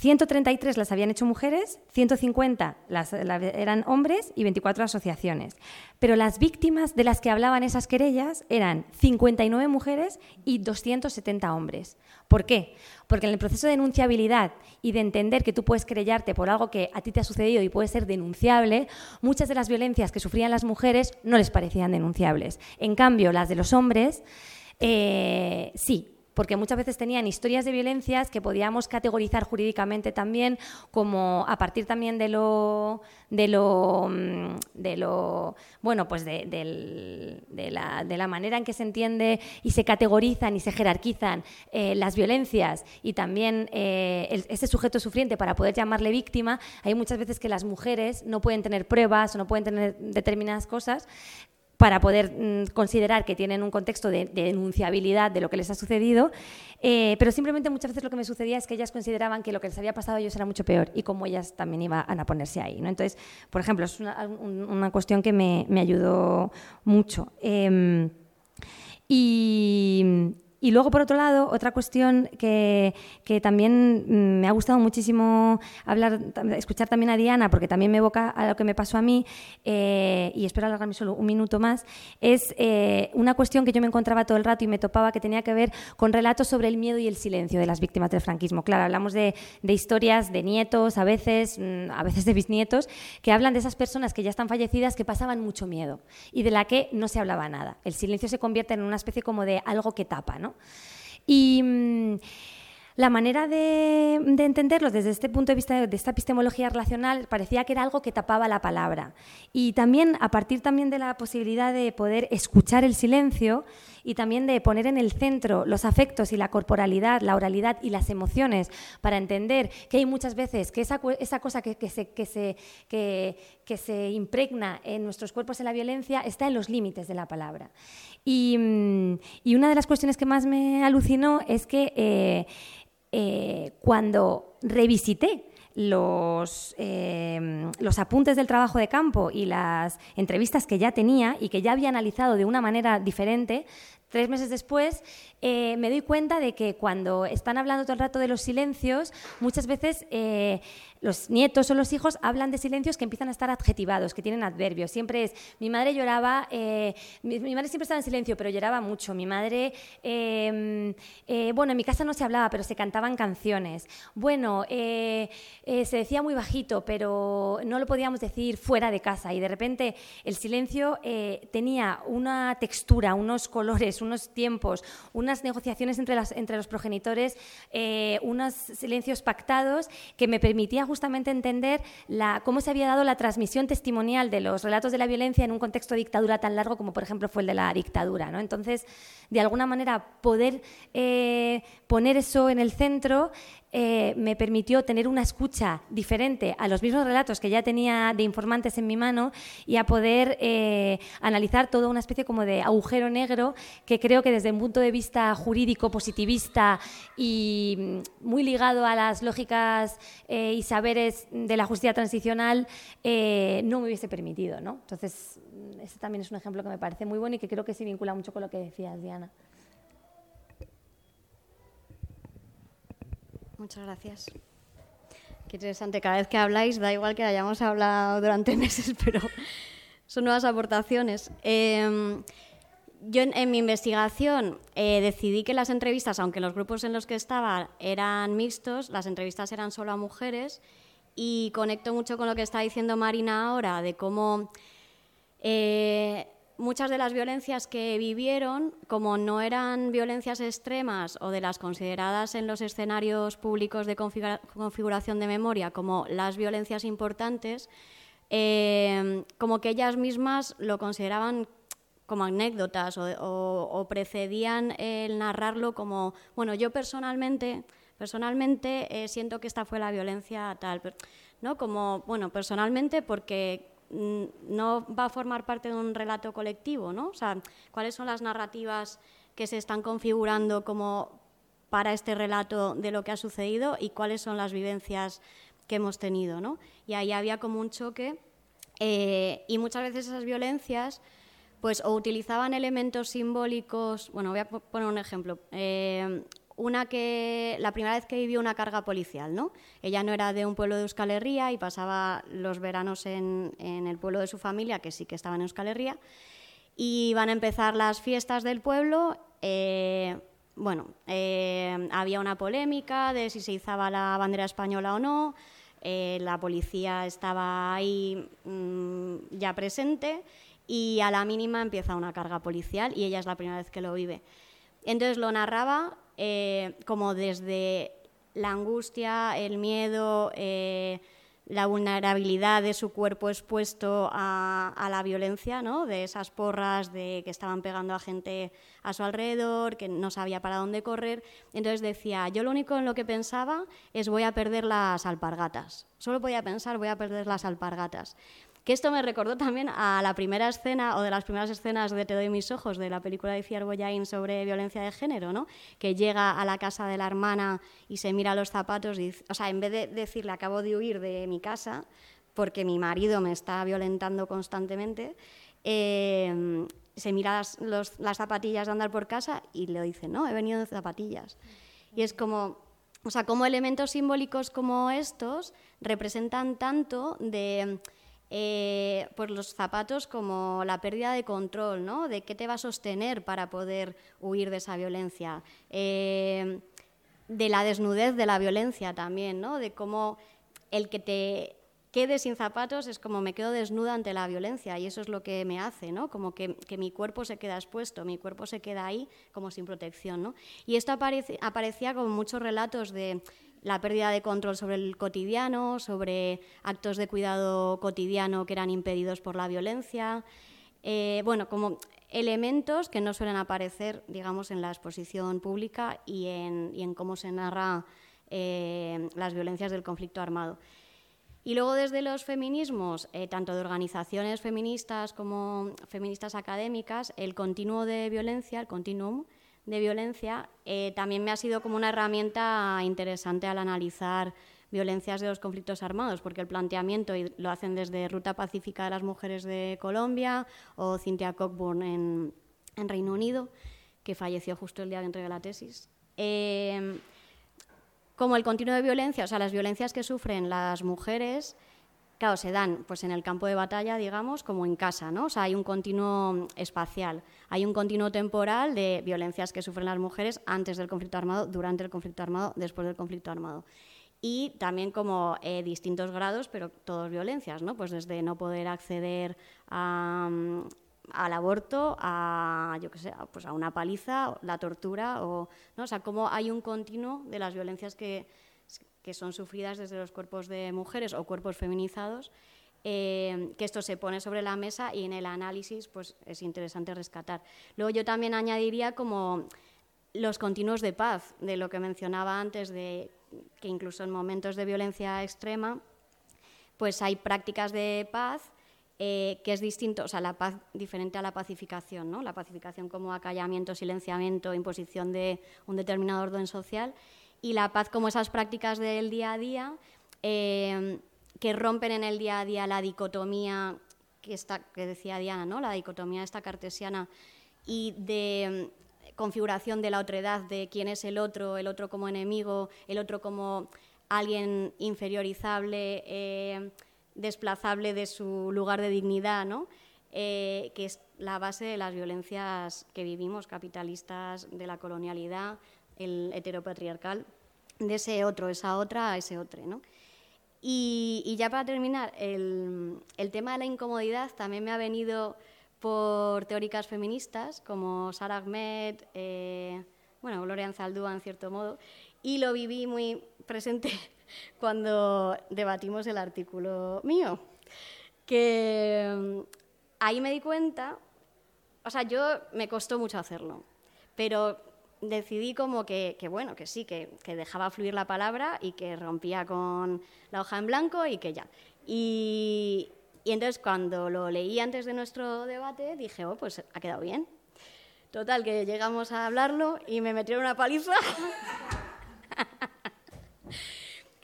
133 las habían hecho mujeres, 150 las, eran hombres y 24 asociaciones. Pero las víctimas de las que hablaban esas querellas eran 59 mujeres y 270 hombres. ¿Por qué? Porque en el proceso de denunciabilidad y de entender que tú puedes querellarte por algo que a ti te ha sucedido y puede ser denunciable, muchas de las violencias que sufrían las mujeres no les parecían denunciables. En cambio, las de los hombres, eh, sí, porque muchas veces tenían historias de violencias que podíamos categorizar jurídicamente también como a partir también de lo de lo mm, de lo bueno pues de, la, manera en que se entiende y se categorizan y se jerarquizan eh, las violencias y también eh, ese sujeto sufriente para poder llamarle víctima hay muchas veces que las mujeres no pueden tener pruebas o no pueden tener determinadas cosas para poder mm, considerar que tienen un contexto de, denunciabilidad de lo que les ha sucedido, eh, pero simplemente muchas veces lo que me sucedía es que ellas consideraban que lo que les había pasado a ellos era mucho peor y como ellas también iban a ponerse ahí. ¿no? Entonces, por ejemplo, es una, cuestión que me, ayudó mucho. Em, y, y luego, por otro lado, otra cuestión que, que, también mm, me ha gustado muchísimo hablar, escuchar también a Diana, porque también me evoca a lo que me pasó a mí, eh, y espero alargarme solo un minuto más, es eh, una cuestión que yo me encontraba todo el rato y me topaba que tenía que ver con relatos sobre el miedo y el silencio de las víctimas del franquismo. Claro, hablamos de, de historias de nietos, a veces, mm, a veces de bisnietos, que hablan de esas personas que ya están fallecidas que pasaban mucho miedo y de la que no se hablaba nada. El silencio se convierte en una especie como de algo que tapa, ¿no? Y mm, la manera de, entenderlo desde este punto de vista de esta epistemología relacional parecía que era algo que tapaba la palabra. Y también, a partir también de la posibilidad de poder escuchar el silencio y también de poner en el centro los afectos y la corporalidad, la oralidad y las emociones para entender que hay muchas veces que esa, cosa que, se, que, se, que, se impregna en nuestros cuerpos en la violencia está en los límites de la palabra. Y, mm, una de las cuestiones que más me alucinó es que eh, eh, cuando revisité los, em, los apuntes del trabajo de campo y las entrevistas que ya tenía y que ya había analizado de una manera diferente, tres meses después eh, me doy cuenta de que cuando están hablando todo el rato de los silencios, muchas veces eh, los nietos o los hijos hablan de silencios que empiezan a estar adjetivados, que tienen adverbios. Siempre es, mi madre lloraba, eh, mi, madre siempre estaba en silencio, pero lloraba mucho. Mi madre, em, bueno, en mi casa no se hablaba, pero se cantaban canciones. Bueno, se decía muy bajito, pero no lo podíamos decir fuera de casa. Y de repente el silencio tenía una textura, unos colores, unos tiempos, unas negociaciones entre, las, entre los progenitores, eh, unos silencios pactados que me permitía justamente entender la, cómo se había dado la transmisión testimonial de los relatos de la violencia en un contexto de dictadura tan largo como por ejemplo fue el de la dictadura. ¿no? Entonces, de alguna manera, poder eh, poner eso en el centro eh, me permitió tener una escucha diferente a los mismos relatos que ya tenía de informantes en mi mano y a poder eh, analizar toda una especie como de agujero negro que creo que desde un punto de vista jurídico, positivista y mm, muy ligado a las lógicas eh, y saberes de la justicia transicional no me hubiese permitido. ¿no? Entonces, ese también es un ejemplo que me parece muy bueno y que creo que se vincula mucho con lo que decías, Diana. Muchas gracias. Qué interesante. Cada vez que habláis, da igual que hayamos hablado durante <laughs> meses, pero son nuevas aportaciones. Em, yo en, mi investigación eh, decidí que las entrevistas, aunque los grupos en los que estaba eran mixtos, las entrevistas eran solo a mujeres y conecto mucho con lo que está diciendo Marina ahora, de cómo eh, muchas de las violencias que vivieron, como no eran violencias extremas o de las consideradas en los escenarios públicos de configuración de memoria como las violencias importantes, eh, como que ellas mismas lo consideraban como anécdotas o, precedían el narrarlo como, bueno, yo personalmente, personalmente eh, siento que esta fue la violencia tal, ¿no? Como, bueno, personalmente porque no va a formar parte de un relato colectivo, ¿no? O sea, ¿cuáles son las narrativas que se están configurando como para este relato de lo que ha sucedido y cuáles son las vivencias que hemos tenido, ¿no? Y ahí había como un choque eh, y muchas veces esas violencias pues o utilizaban elementos simbólicos, bueno, voy a poner un ejemplo, eh, una que la primera vez que vivió una carga policial, ¿no? Ella no era de un pueblo de Euskal Herria y pasaba los veranos en, el pueblo de su familia, que sí que estaba en Euskal Herria, y van a empezar las fiestas del pueblo. Eh, bueno, eh, había una polémica de si se izaba la bandera española o no. Eh, la policía estaba ahí mm, ya presente y a la mínima empieza una carga policial y ella es la primera vez que lo vive. Entonces lo narraba eh, como desde la angustia, el miedo, eh, la vulnerabilidad de su cuerpo expuesto a, la violencia, ¿no? de esas porras de que estaban pegando a gente a su alrededor, que no sabía para dónde correr. Entonces decía, yo lo único en lo que pensaba es voy a perder las alpargatas. Solo podía pensar voy a perder las alpargatas. Que esto me recordó también a la primera escena o de las primeras escenas de Te doy mis ojos, de la película de Ciar Boyain sobre violencia de género, ¿no? que llega a la casa de la hermana y se mira los zapatos, o sea, en vez de decirle acabo de huir de mi casa porque mi marido me está violentando constantemente, eh, se mira las, las zapatillas de andar por casa y le dice, no, he venido de zapatillas. Y es como, o sea, como elementos simbólicos como estos representan tanto de eh, pues los zapatos como la pérdida de control, ¿no? De qué te va a sostener para poder huir de esa violencia. Eh, de la desnudez de la violencia también, ¿no? De cómo el que te quede sin zapatos es como me quedo desnuda ante la violencia y eso es lo que me hace, ¿no? Como que, mi cuerpo se queda expuesto, mi cuerpo se queda ahí como sin protección, ¿no? Y esto aparecía como muchos relatos de la pérdida de control sobre el cotidiano, sobre actos de cuidado cotidiano que eran impedidos por la violencia. Eh, bueno, como elementos que no suelen aparecer, digamos, en la exposición pública y en, y en cómo se narra eh, las violencias del conflicto armado. Y luego desde los feminismos, eh, tanto de organizaciones feministas como feministas académicas, el continuo de violencia, el continuum de violencia, eh, también me ha sido como una herramienta interesante al analizar violencias de los conflictos armados, porque el planteamiento lo hacen desde Ruta Pacífica de las Mujeres de Colombia o Cynthia Cockburn en, Reino Unido, que falleció justo el día que entregué la tesis. Eh, como el continuo de violencia, o sea, las violencias que sufren las mujeres, claro, se dan pues en el campo de batalla, digamos, como en casa, ¿no? O sea, hay un continuo espacial, hay un continuo temporal de violencias que sufren las mujeres antes del conflicto armado, durante el conflicto armado, después del conflicto armado. Y también como eh, distintos grados, pero todos violencias, ¿no? Pues desde no poder acceder a, al aborto, a, yo que sé, pues a una paliza, la tortura, o, ¿no? o sea, cómo hay un continuo de las violencias que, que son sufridas desde los cuerpos de mujeres o cuerpos feminizados, eh, que esto se pone sobre la mesa y en el análisis pues es interesante rescatar. Luego yo también añadiría como los continuos de paz, de lo que mencionaba antes, de que incluso en momentos de violencia extrema, pues hay prácticas de paz eh, que es distinto, o sea, la paz diferente a la pacificación, ¿no? La pacificación como acallamiento, silenciamiento, imposición de un determinado orden social, y la paz como esas prácticas del día a día eh, que rompen en el día a día la dicotomía que, está, que decía Diana, ¿no? La dicotomía esta cartesiana y de mm, configuración de la otredad, de quién es el otro, el otro como enemigo, el otro como alguien inferiorizable. Eh, desplazable de su lugar de dignidad, ¿no? Eh, que es la base de las violencias que vivimos, capitalistas, de la colonialidad, el heteropatriarcal, de ese otro, esa otra a ese otro. ¿no? Y, ya para terminar, el, tema de la incomodidad también me ha venido por teóricas feministas como Sarah Ahmed, eh, bueno, Gloria Anzaldúa en cierto modo, y lo viví muy presente <laughs> cuando debatimos el artículo mío, que mm, ahí me di cuenta, o sea, yo me costó mucho hacerlo, pero decidí como que, bueno, que sí, que, dejaba fluir la palabra y que rompía con la hoja en blanco y que ya. Y, y entonces cuando lo leí antes de nuestro debate dije, oh, pues ha quedado bien. Total, que llegamos a hablarlo y me metieron una paliza. <laughs>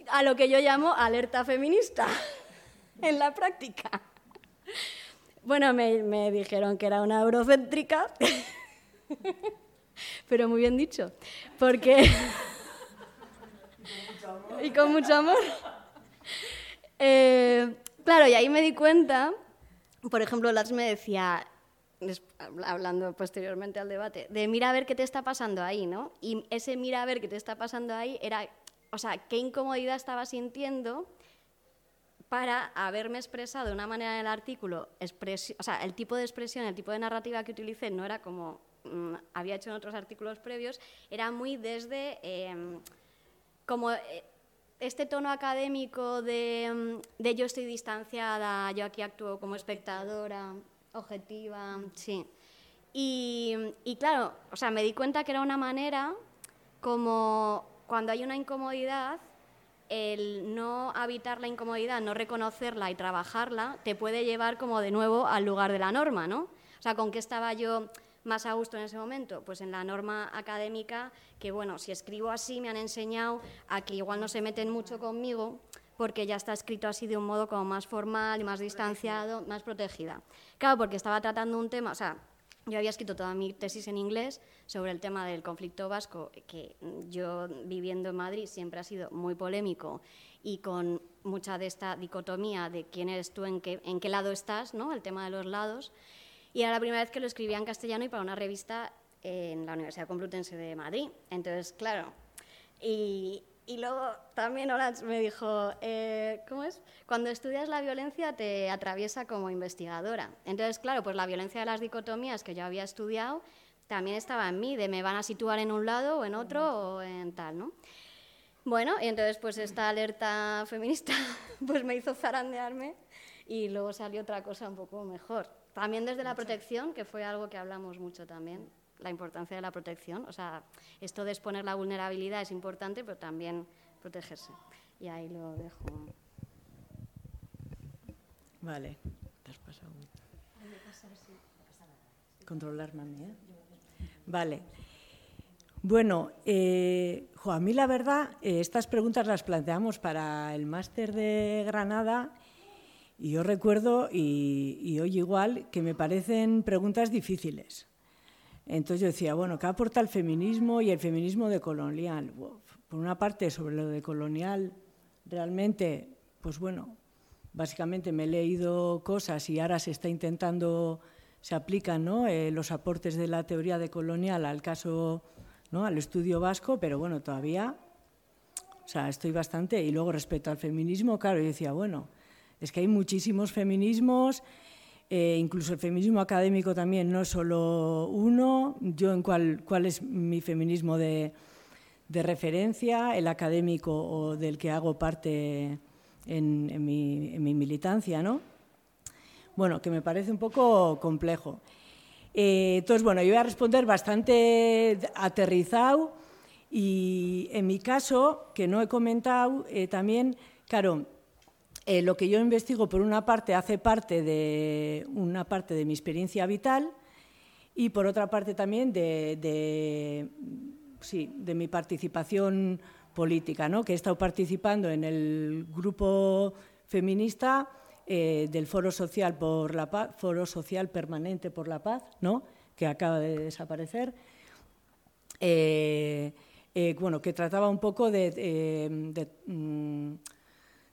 a lo que yo llamo alerta feminista <laughs> en la práctica. Bueno, me, dijeron que era una eurocéntrica, <laughs> <laughs> pero muy bien dicho, porque... <laughs> y con mucho amor. <laughs> Eh, claro, y ahí me di cuenta, por ejemplo, Lars me decía, hablando posteriormente al debate, de mira a ver qué te está pasando ahí, ¿no? Y ese mira a ver qué te está pasando ahí era o sea, qué incomodidad estaba sintiendo para haberme expresado de una manera en el artículo, o sea, el tipo de expresión, el tipo de narrativa que utilicé no era como había hecho en otros artículos previos, era muy desde em, como eh, este tono académico de, mm, de, yo estoy distanciada, yo aquí actúo como espectadora, objetiva, sí. Y, y claro, o sea, me di cuenta que era una manera como cuando hay una incomodidad, el no habitar la incomodidad, no reconocerla y trabajarla, te puede llevar como de nuevo al lugar de la norma, ¿no? O sea, ¿con qué estaba yo más a gusto en ese momento? Pues en la norma académica, que bueno, si escribo así me han enseñado a que igual no se meten mucho conmigo, porque ya está escrito así de un modo como más formal y más distanciado, más protegida. Claro, porque estaba tratando un tema, o sea, yo había escrito toda mi tesis en inglés sobre el tema del conflicto vasco, que yo viviendo en Madrid siempre ha sido muy polémico y con mucha de esta dicotomía de quién eres tú, en qué, en qué lado estás, ¿no? el tema de los lados. Y era la primera vez que lo escribía en castellano y para una revista en la Universidad Complutense de Madrid. Entonces, claro, y, y luego también Orange me dijo, eh, ¿cómo es? Cuando estudias la violencia te atraviesa como investigadora. Entonces, claro, pues la violencia de las dicotomías que yo había estudiado también estaba en mí, de me van a situar en un lado o en otro o en tal, ¿no? Bueno, y entonces pues esta <laughs> alerta feminista <laughs> pues me hizo zarandearme y luego salió otra cosa un poco mejor, también desde la protección, que fue algo que hablamos mucho también, la importancia de la protección. O sea, esto de exponer la vulnerabilidad es importante, pero también protegerse. Y ahí lo dejo. Vale, te has pasado. Controlar, mami, ¿eh? Vale. Bueno, eh, jo, a mí la verdad, eh, estas preguntas las planteamos para el máster de Granada y yo recuerdo, y, hoy igual, que me parecen preguntas difíciles. Entonces yo decía, bueno, ¿qué aporta el feminismo y el feminismo de colonial? Por una parte, sobre lo de colonial, realmente, pues bueno, básicamente me he leído cosas y ahora se está intentando, se aplican ¿no? eh, los aportes de la teoría de colonial al caso, ¿no? al estudio vasco, pero bueno, todavía, o sea, estoy bastante. Y luego respecto al feminismo, claro, yo decía, bueno, es que hay muchísimos feminismos, eh, incluso el feminismo académico también, no solo uno. Yo en cuál, cuál es mi feminismo de, referencia, el académico o del que hago parte en, en, mi, en mi, militancia, ¿no? Bueno, que me parece un poco complejo. Eh, entonces, bueno, yo voy a responder bastante aterrizado y en mi caso, que no he comentado, eh, también, claro, eh, lo que yo investigo, por una parte, hace parte de una parte de mi experiencia vital y, por otra parte, también de, sí, de mi participación política, ¿no? que he estado participando en el grupo feminista eh, del Foro Social por la Paz, Foro Social Permanente por la Paz, ¿no? que acaba de desaparecer. Eh, bueno, que trataba un poco de mm,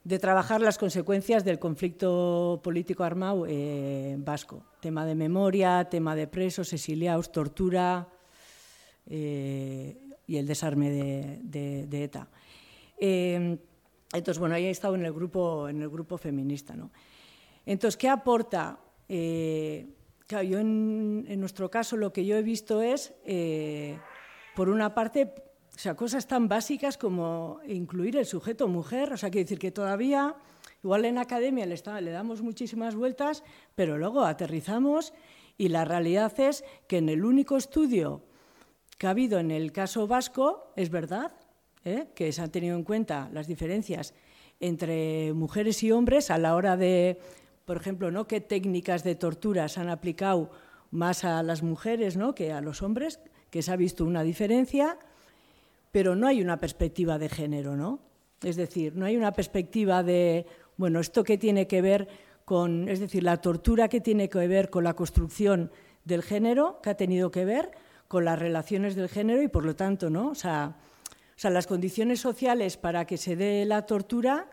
de trabajar las consecuencias del conflicto político armado eh, vasco. Tema de memoria, tema de presos, exiliados, tortura eh, y el desarme de, ETA. Eh, entonces, bueno, ahí he estado en el grupo, en el grupo feminista. ¿no? Entonces, ¿qué aporta? claro, yo en, nuestro caso lo que yo he visto es, por una parte, o sea, cosas tan básicas como incluir el sujeto mujer, o sea, quiere decir que todavía, igual en academia le, damos muchísimas vueltas, pero luego aterrizamos y la realidad es que en el único estudio que ha habido en el caso vasco, es verdad, ¿eh? que se han tenido en cuenta las diferencias entre mujeres y hombres a la hora de, por ejemplo, ¿no? qué técnicas de tortura se han aplicado más a las mujeres ¿no? que a los hombres, que se ha visto una diferencia pero no hay una perspectiva de género, ¿no? Es decir, no hay una perspectiva de, bueno, esto que tiene que ver con, es decir, la tortura que tiene que ver con la construcción del género, que ha tenido que ver con las relaciones del género y por lo tanto, ¿no? O sea, las condiciones sociales para que se dé la tortura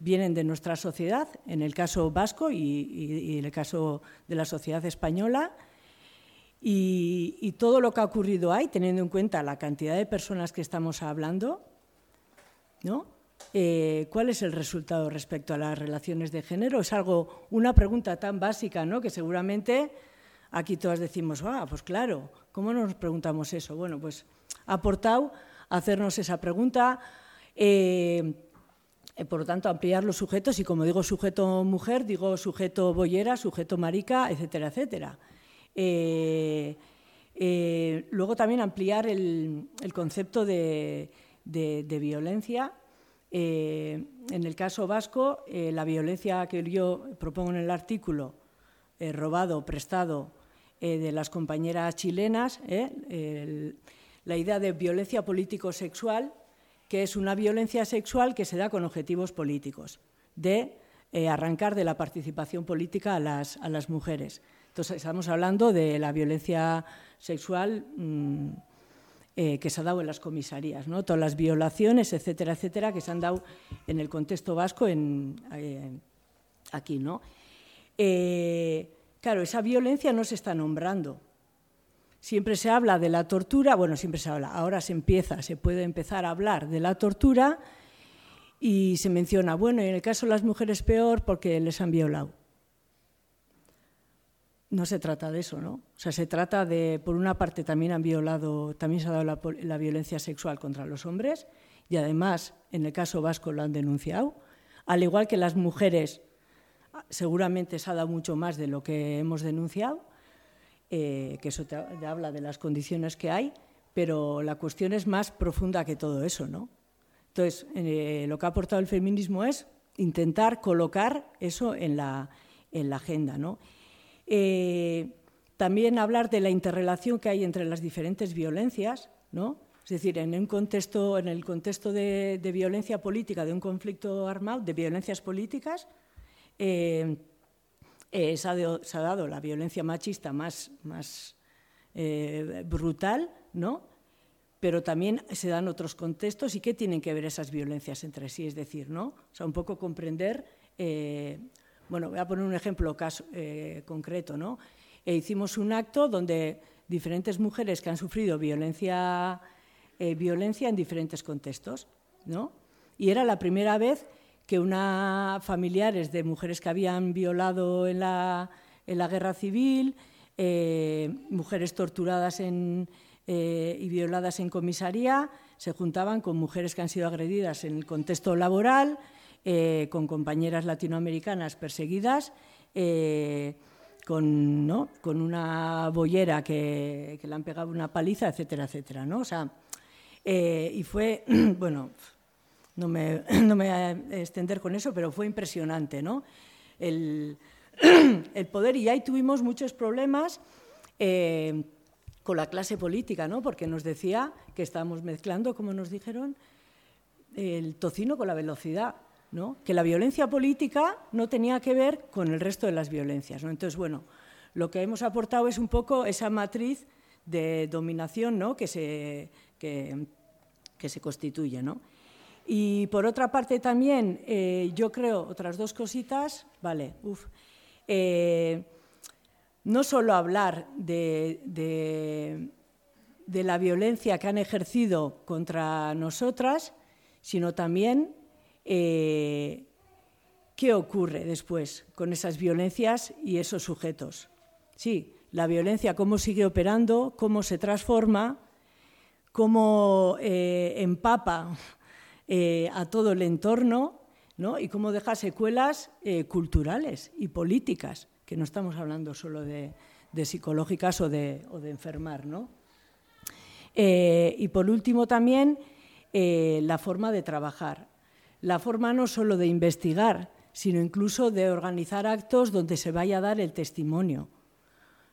vienen de nuestra sociedad, en el caso vasco y, y en el caso de la sociedad española, y, todo lo que ha ocurrido ahí, teniendo en cuenta la cantidad de personas que estamos hablando, ¿no? Eh, ¿Cuál es el resultado respecto a las relaciones de género? Es algo, una pregunta tan básica, ¿no? Que seguramente aquí todas decimos, ah, pues claro, ¿cómo nos preguntamos eso? Bueno, pues ha aportado hacernos esa pregunta. Eh, por lo tanto, ampliar los sujetos y como digo sujeto mujer, digo sujeto boyera, sujeto marica, etcétera, etcétera. Eh, eh, luego también ampliar el, concepto de, violencia. Eh, en el caso vasco, la violencia que yo propongo en el artículo, robado, prestado de las compañeras chilenas, la idea de violencia político-sexual, que es una violencia sexual que se da con objetivos políticos, de arrancar de la participación política a las, a las mujeres. Entonces, estamos hablando de la violencia sexual mmm, eh, que se ha dado en las comisarías, ¿no? todas las violaciones, etcétera, etcétera, que se han dado en el contexto vasco eh, aquí. ¿no? Eh, claro, esa violencia no se está nombrando. Siempre se habla de la tortura, bueno, siempre se habla, ahora se empieza, se puede empezar a hablar de la tortura y se menciona, bueno, en el caso de las mujeres peor porque les han violado no se trata de eso, ¿no? O sea, se trata de, por una parte, también han violado, también se ha dado la, la, violencia sexual contra los hombres y además, en el caso vasco lo han denunciado, al igual que las mujeres seguramente se ha dado mucho más de lo que hemos denunciado, eh, que eso te, te habla de las condiciones que hay, pero la cuestión es más profunda que todo eso, ¿no? Entonces, eh, lo que ha aportado el feminismo es intentar colocar eso en la, en la agenda, ¿no? Eh, también hablar de la interrelación que hay entre las diferentes violencias, ¿no? Es decir, en, un contexto, en el contexto de, violencia política, de un conflicto armado, de violencias políticas, eh, eh, se, ha dado la violencia machista más, brutal, ¿no? Pero también se dan otros contextos y qué tienen que ver esas violencias entre sí, es decir, ¿no? O sea, un poco comprender. Bueno, voy a poner un ejemplo caso, eh, concreto, ¿no? E hicimos un acto donde diferentes mujeres que han sufrido violencia, eh, violencia en diferentes contextos, ¿no? Y era la primera vez que una familiares de mujeres que habían violado en la, en la guerra civil, eh, mujeres torturadas en, eh, y violadas en comisaría, se juntaban con mujeres que han sido agredidas en el contexto laboral, eh, con compañeras latinoamericanas perseguidas, eh, con, ¿no? con, una boyera que, le han pegado una paliza, etcétera, etcétera. ¿no? O sea, y fue, <clears throat> bueno, no me, <clears throat> no me, voy a extender con eso, pero fue impresionante, ¿no? El, <clears throat> el poder, y ahí tuvimos muchos problemas eh, con la clase política, ¿no? Porque nos decía que estábamos mezclando, como nos dijeron, el tocino con la velocidad, ¿no? Que la violencia política no tenía que ver con el resto de las violencias, ¿no? Entonces, bueno, lo que hemos aportado es un poco esa matriz de dominación, ¿no? Que se, que, se constituye. Y por otra parte también, eh, yo creo, otras dos cositas, vale, uff, eh, no solo hablar de, de, la violencia que han ejercido contra nosotras, sino también eh, qué ocurre después con esas violencias y esos sujetos. Sí, la violencia, cómo sigue operando, cómo se transforma, cómo eh, empapa eh, a todo el entorno ¿no? y cómo deja secuelas culturales y políticas, que no estamos hablando solo de, de psicológicas o de, o de enfermar. ¿no? Y por último también la forma de trabajar, la forma no solo de investigar, sino incluso de organizar actos donde se vaya a dar el testimonio.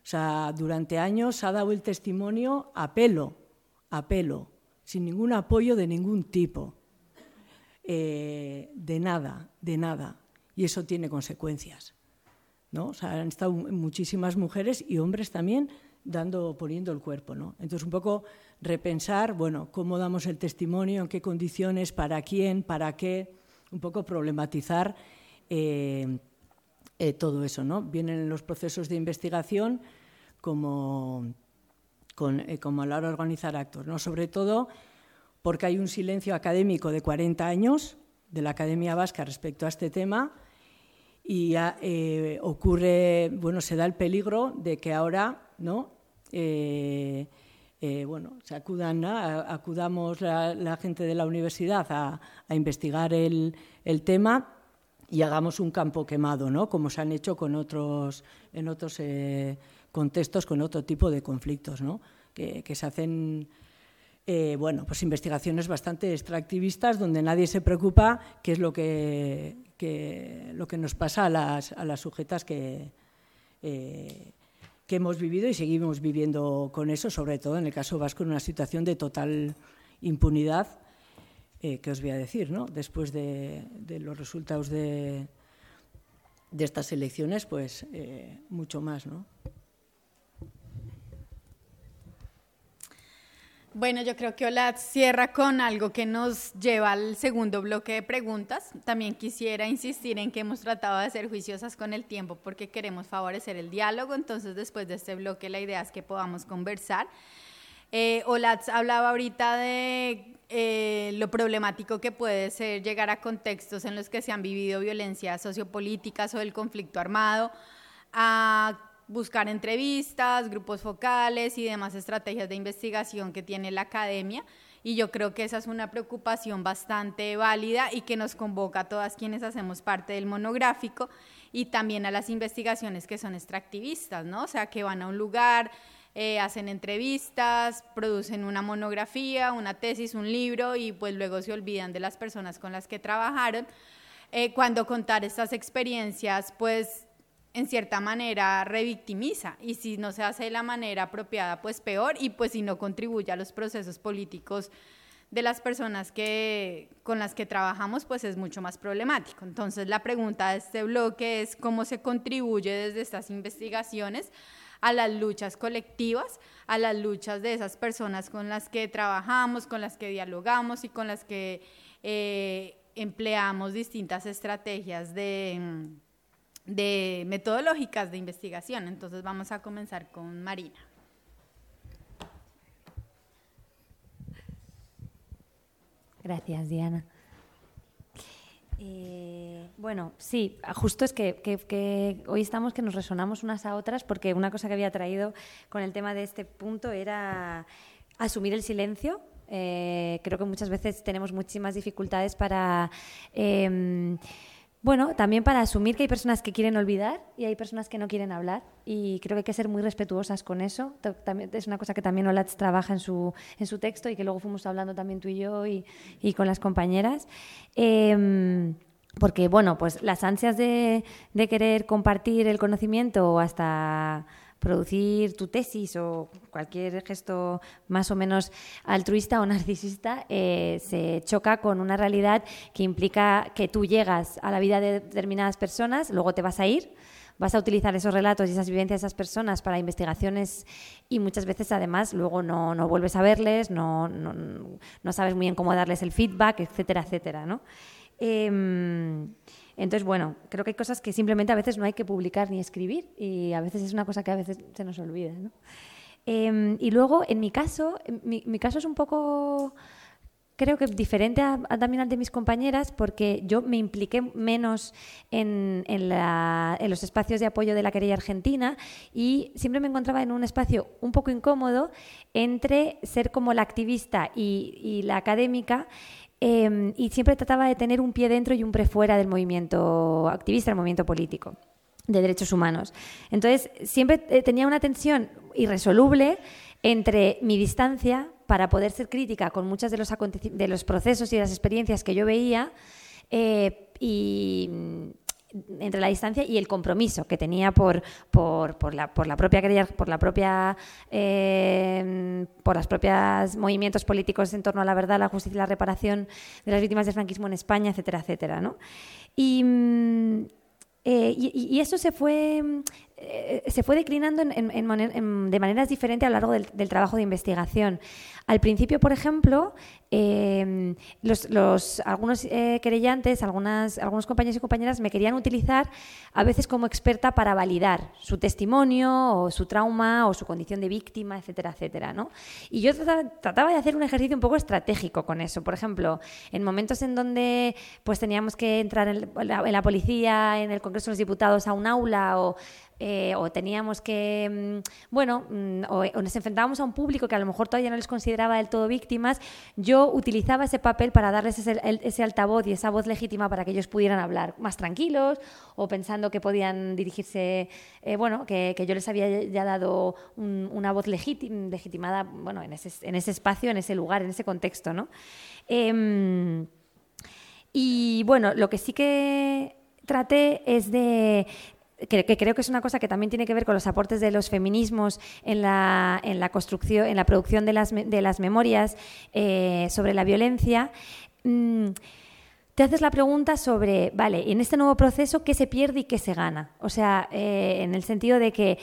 O sea, durante años se ha dado el testimonio a pelo, a pelo, sin ningún apoyo de ningún tipo eh, de nada, de nada. Y eso tiene consecuencias. ¿no? O sea, han estado muchísimas mujeres y hombres también dando, poniendo el cuerpo. ¿no? Entonces, un poco repensar, bueno, cómo damos el testimonio, en qué condiciones, para quién, para qué, un poco problematizar eh, eh, todo eso. ¿no? Vienen los procesos de investigación como, eh, como a la hora de organizar actos. ¿no? Sobre todo porque hay un silencio académico de 40 años de la Academia Vasca respecto a este tema y eh, ocurre, bueno, se da el peligro de que ahora, ¿no? Eh, bueno, se acudan, acudamos la, gente de la universidad a, a investigar el, el, tema y hagamos un campo quemado, ¿no? Como se han hecho con otros, en otros eh, contextos, con otro tipo de conflictos, ¿no? Que, que se hacen eh, bueno, pues investigaciones bastante extractivistas donde nadie se preocupa qué es lo que, que lo que nos pasa a las, a las sujetas que, que hemos vivido y seguimos viviendo con eso, sobre todo en el caso vasco, en una situación de total impunidad, eh, que os voy a decir, ¿no? Después de, los resultados de, de, estas elecciones, pues eh, mucho más, ¿no? Bueno, yo creo que Olat cierra con algo que nos lleva al segundo bloque de preguntas. También quisiera insistir en que hemos tratado de ser juiciosas con el tiempo porque queremos favorecer el diálogo. Entonces, después de este bloque, la idea es que podamos conversar. Eh, hablaba ahorita de eh, lo problemático que puede ser llegar a contextos en los que se han vivido violencias sociopolíticas o el conflicto armado, a buscar entrevistas, grupos focales y demás estrategias de investigación que tiene la academia. y yo creo que esa es una preocupación bastante válida y que nos convoca a todas quienes hacemos parte del monográfico y también a las investigaciones que son extractivistas, ¿no? O sea, que van a un lugar, eh, hacen entrevistas, producen una monografía, una tesis, un libro y pues luego se olvidan de las personas con las que trabajaron. Eh, cuando contar estas experiencias, pues en cierta manera revictimiza y si no se hace de la manera apropiada, pues peor y pues si no contribuye a los procesos políticos de las personas que, con las que trabajamos, pues es mucho más problemático. Entonces la pregunta de este bloque es cómo se contribuye desde estas investigaciones a las luchas colectivas, a las luchas de esas personas con las que trabajamos, con las que dialogamos y con las que eh, empleamos distintas estrategias de de metodológicas de investigación. Entonces vamos a comenzar con Marina. Gracias, Diana. Eh, bueno, sí, justo es que, hoy estamos que nos resonamos unas a otras porque una cosa que había traído con el tema de este punto era asumir el silencio. Eh, creo que muchas veces tenemos muchísimas dificultades para... Em, bueno, también para asumir que hay personas que quieren olvidar y hay personas que no quieren hablar. Y creo que hay que ser muy respetuosas con eso. También, es una cosa que también Olatz trabaja en su, en su texto y que luego fuimos hablando también tú y yo y, con las compañeras. Em, porque, bueno, pues las ansias de, de querer compartir el conocimiento o hasta producir tu tesis o cualquier gesto más o menos altruista o narcisista eh, se choca con una realidad que implica que tú llegas a la vida de determinadas personas, luego te vas a ir, vas a utilizar esos relatos y esas vivencias de esas personas para investigaciones y muchas veces además luego no, no vuelves a verles, no, no, no, sabes muy bien cómo darles el feedback, etcétera, etcétera. ¿no? Em, entonces, bueno, creo que hay cosas que simplemente a veces no hay que publicar ni escribir y a veces es una cosa que a veces se nos olvida. ¿no? Em, y luego, en mi caso, mi, caso es un poco creo que diferente a, también al de mis compañeras porque yo me impliqué menos en, en, los espacios de apoyo de la querella argentina y siempre me encontraba en un espacio un poco incómodo entre ser como la activista y la académica Em, y siempre trataba de tener un pie dentro y un pre fuera del movimiento activista, del movimiento político de derechos humanos. Entonces, siempre eh, tenía una tensión irresoluble entre mi distancia para poder ser crítica con muchos de los, de los procesos y las experiencias que yo veía eh, y entre la distancia y el compromiso que tenía por, por, por, la, por la propia por la propia eh, por las propias movimientos políticos en torno a la verdad, la justicia y la reparación de las víctimas del franquismo en España, etcétera, etcétera, ¿no? Y, mm, eh, y, eso se fue, eh, se fue declinando de maneras diferentes a lo largo del, trabajo de investigación. Al principio, por ejemplo, em, algunos eh, querellantes, algunas, algunos compañeros y compañeras me querían utilizar a veces como experta para validar su testimonio o su trauma o su condición de víctima, etcétera, etcétera. ¿no? Y yo trataba, de hacer un ejercicio un poco estratégico con eso. Por ejemplo, en momentos en donde pues, teníamos que entrar en la policía, en el Congreso de los Diputados, a un aula o eh, o teníamos que, mm, bueno, mm, o, nos enfrentábamos a un público que a lo mejor todavía no les consideraba del todo víctimas, yo utilizaba ese papel para darles ese, altavoz y esa voz legítima para que ellos pudieran hablar más tranquilos o pensando que podían dirigirse, eh, bueno, que, yo les había ya dado una voz legitimada, bueno, en ese, en ese espacio, en ese lugar, en ese contexto, ¿no? Em, y bueno, lo que sí que traté es de que, creo que es una cosa que también tiene que ver con los aportes de los feminismos en la, en la construcción, en la producción de las, de las memorias eh, sobre la violencia. Mm, te haces la pregunta sobre, vale, en este nuevo proceso, ¿qué se pierde y qué se gana? O sea, eh, en el sentido de que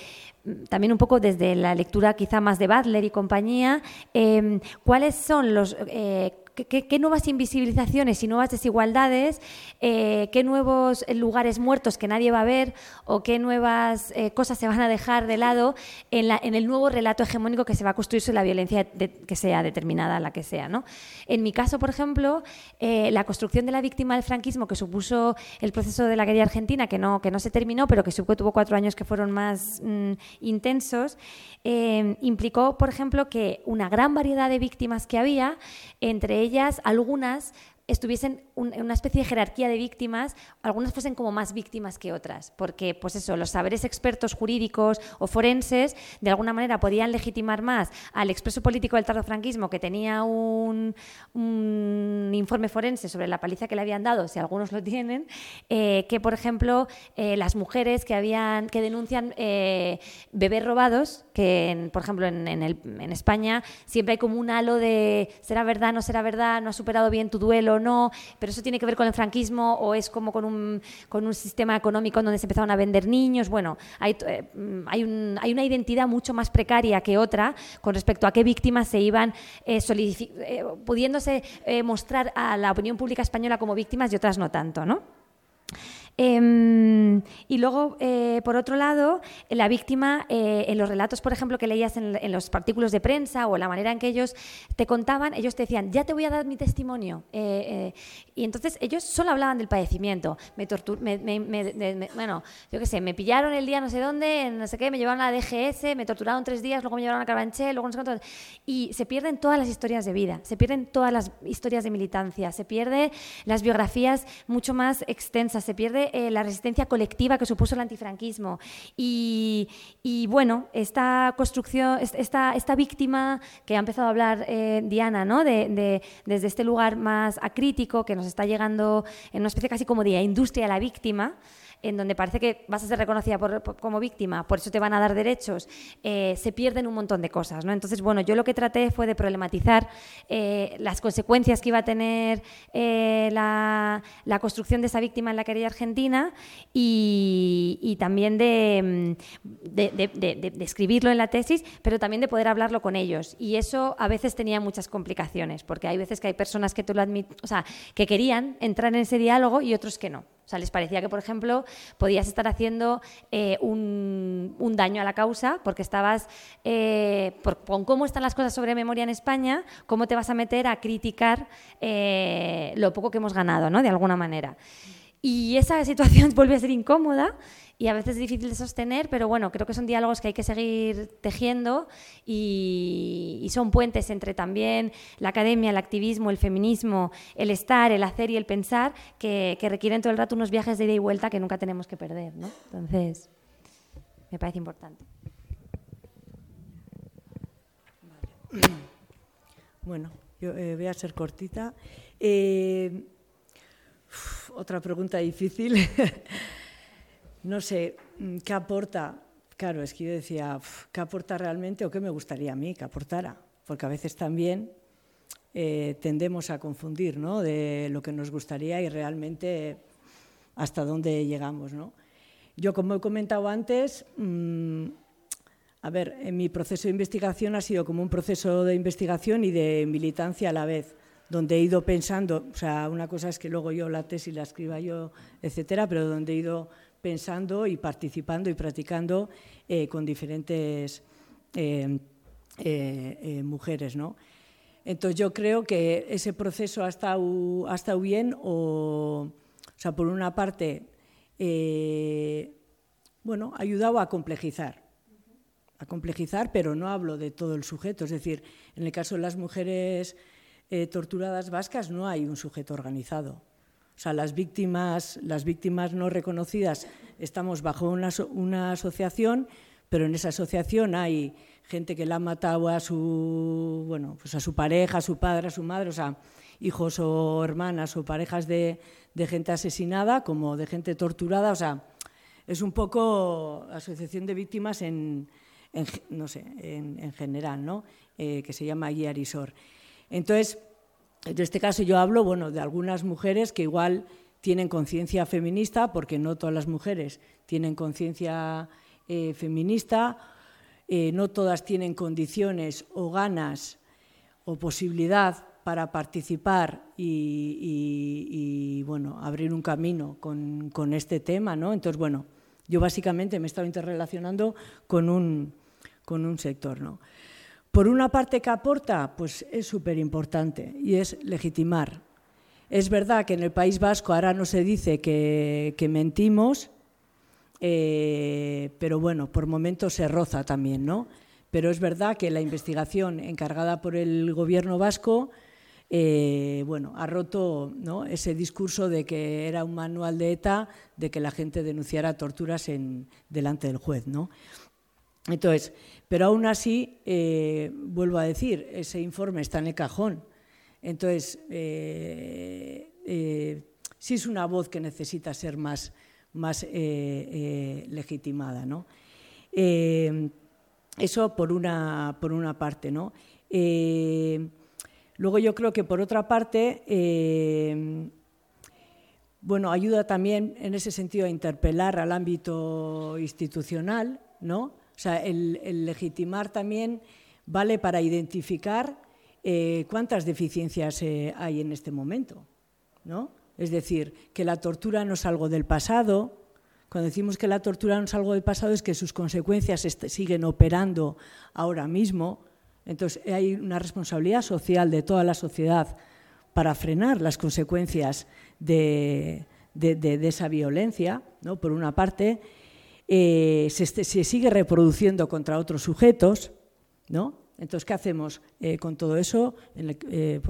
mm, también un poco desde la lectura quizá más de Butler y compañía, em, ¿cuáles son los, eh, qué, nuevas invisibilizaciones y nuevas desigualdades, eh, qué nuevos lugares muertos que nadie va a ver o qué nuevas eh, cosas se van a dejar de lado en, el nuevo relato hegemónico que se va a construir sobre la violencia que sea determinada, la que sea. ¿no? En mi caso, por ejemplo, eh, la construcción de la víctima del franquismo que supuso el proceso de la guerra argentina, que no, que no se terminó, pero que tuvo cuatro años que fueron más mm, intensos, implicó, por ejemplo, que una gran variedad de víctimas que había, entre ellas algunas estuviesen en una especie de jerarquía de víctimas, algunas fuesen como más víctimas que otras, porque pues eso, los saberes expertos jurídicos o forenses de alguna manera podían legitimar más al expreso político del tardofranquismo que tenía un, informe forense sobre la paliza que le habían dado, si algunos lo tienen, eh, que por ejemplo eh, las mujeres que habían que denuncian eh, bebés robados, que por ejemplo en, en España siempre hay como un halo de será verdad, no será verdad, no has superado bien tu duelo no, pero eso tiene que ver con el franquismo o es como con un, con un sistema económico donde se empezaron a vender niños. Bueno, hay, eh, hay, una identidad mucho más precaria que otra con respecto a qué víctimas se iban eh, eh, pudiéndose mostrar a la opinión pública española como víctimas y otras no tanto, ¿no? Em, y luego, eh, por otro lado, la víctima, eh, en los relatos, por ejemplo, que leías en, los artículos de prensa o la manera en que ellos te contaban, ellos te decían, ya te voy a dar mi testimonio. Eh, y entonces ellos solo hablaban del padecimiento. Me, me, bueno, yo qué sé, me pillaron el día no sé dónde, no sé qué, me llevaron a la DGS, me torturaron tres días, luego me llevaron a Carabanchel, luego no sé cuánto. Y se pierden todas las historias de vida, se pierden todas las historias de militancia, se pierden las biografías mucho más extensas, se pierde eh, la resistencia colectiva que supuso el antifranquismo. Y, bueno, esta construcción, esta, esta víctima que ha empezado a hablar eh, Diana, ¿no? De, desde este lugar más acrítico que nos está llegando en una especie casi como de industria de la víctima, en donde parece que vas a ser reconocida como víctima, por eso te van a dar derechos, eh, se pierden un montón de cosas. ¿no? Entonces, bueno, yo lo que traté fue de problematizar eh, las consecuencias que iba a tener eh, la, construcción de esa víctima en la querella argentina y, también de, de, escribirlo en la tesis, pero también de poder hablarlo con ellos. Y eso a veces tenía muchas complicaciones, porque hay veces que hay personas que tú lo o sea, que querían entrar en ese diálogo y otros que no. O sea, les parecía que, por ejemplo, podías estar haciendo eh, un, daño a la causa porque estabas, eh, con cómo están las cosas sobre memoria en España, cómo te vas a meter a criticar eh, lo poco que hemos ganado, ¿no? De alguna manera. Y esa situación <laughs> vuelve a ser incómoda y a veces es difícil de sostener, pero bueno, creo que son diálogos que hay que seguir tejiendo y, son puentes entre también la academia, el activismo, el feminismo, el estar, el hacer y el pensar, que, requieren todo el rato unos viajes de ida y vuelta que nunca tenemos que perder. ¿no? Entonces, me parece importante. <clears throat> Bueno, yo eh, voy a ser cortita. Eh, otra pregunta difícil. <laughs> no sé, mm, ¿qué aporta? Claro, es que yo decía, ¿qué aporta realmente o qué me gustaría a mí que aportara? Porque a veces también eh, tendemos a confundir ¿no? de lo que nos gustaría y realmente hasta dónde llegamos. ¿no? Yo, como he comentado antes, mm, a ver, en mi proceso de investigación ha sido como un proceso de investigación y de militancia a la vez, donde he ido pensando, o sea, una cosa es que luego yo la tesis la escriba yo, etcétera, pero donde he ido pensando y participando y practicando eh, con diferentes eh, eh, mujeres. ¿no? Entonces yo creo que ese proceso ha estado, ha estado bien, o, o sea, por una parte, bueno, ha ayudado a complejizar, a complejizar, pero no hablo de todo el sujeto, es decir, en el caso de las mujeres torturadas vascas no hay un sujeto organizado. O sea, las víctimas, las víctimas no reconocidas estamos bajo una, asociación, pero en esa asociación hay gente que la ha matado a su, bueno, pues a su pareja, a su padre, a su madre, o sea, hijos o hermanas o parejas de, gente asesinada como de gente torturada, o sea, es un poco asociación de víctimas en, no sé, en, en general, ¿no? Eh, que se llama Guiarisor. Entonces, en este caso yo hablo bueno, de algunas mujeres que igual tienen conciencia feminista, porque no todas las mujeres tienen conciencia eh, feminista, eh, no todas tienen condiciones o ganas o posibilidad para participar y, bueno, abrir un camino con, con este tema, ¿no? Entonces, bueno, yo básicamente me he estado interrelacionando con un, con un sector, ¿no? Por una parte que aporta, pues es súper importante y es legitimar. Es verdad que en el País Vasco ahora no se dice que, mentimos, eh, pero bueno, por momentos se roza también, ¿no? Pero es verdad que la investigación encargada por el gobierno vasco, eh, bueno, ha roto ¿no? ese discurso de que era un manual de ETA, de que la gente denunciara torturas en, delante del juez, ¿no? Entonces, pero aún así, eh, vuelvo a decir, ese informe está en el cajón. Entonces, eh, eh, sí es una voz que necesita ser más, más legitimada. ¿no? Eso por una, por una parte. ¿no? Luego yo creo que por otra parte, bueno, ayuda también en ese sentido a interpelar al ámbito institucional, ¿no? O sea, el, legitimar también vale para identificar eh, cuántas deficiencias eh, hay en este momento, ¿no? Es decir, que la tortura no es algo del pasado. Cuando decimos que la tortura no es algo del pasado es que sus consecuencias siguen operando ahora mismo. Entonces, hay una responsabilidad social de toda la sociedad para frenar las consecuencias de- de- de esa violencia, ¿no? por una parte, eh, se, este- se sigue reproduciendo contra otros sujetos, ¿no? Entonces, ¿qué hacemos eh, con todo eso? Eh,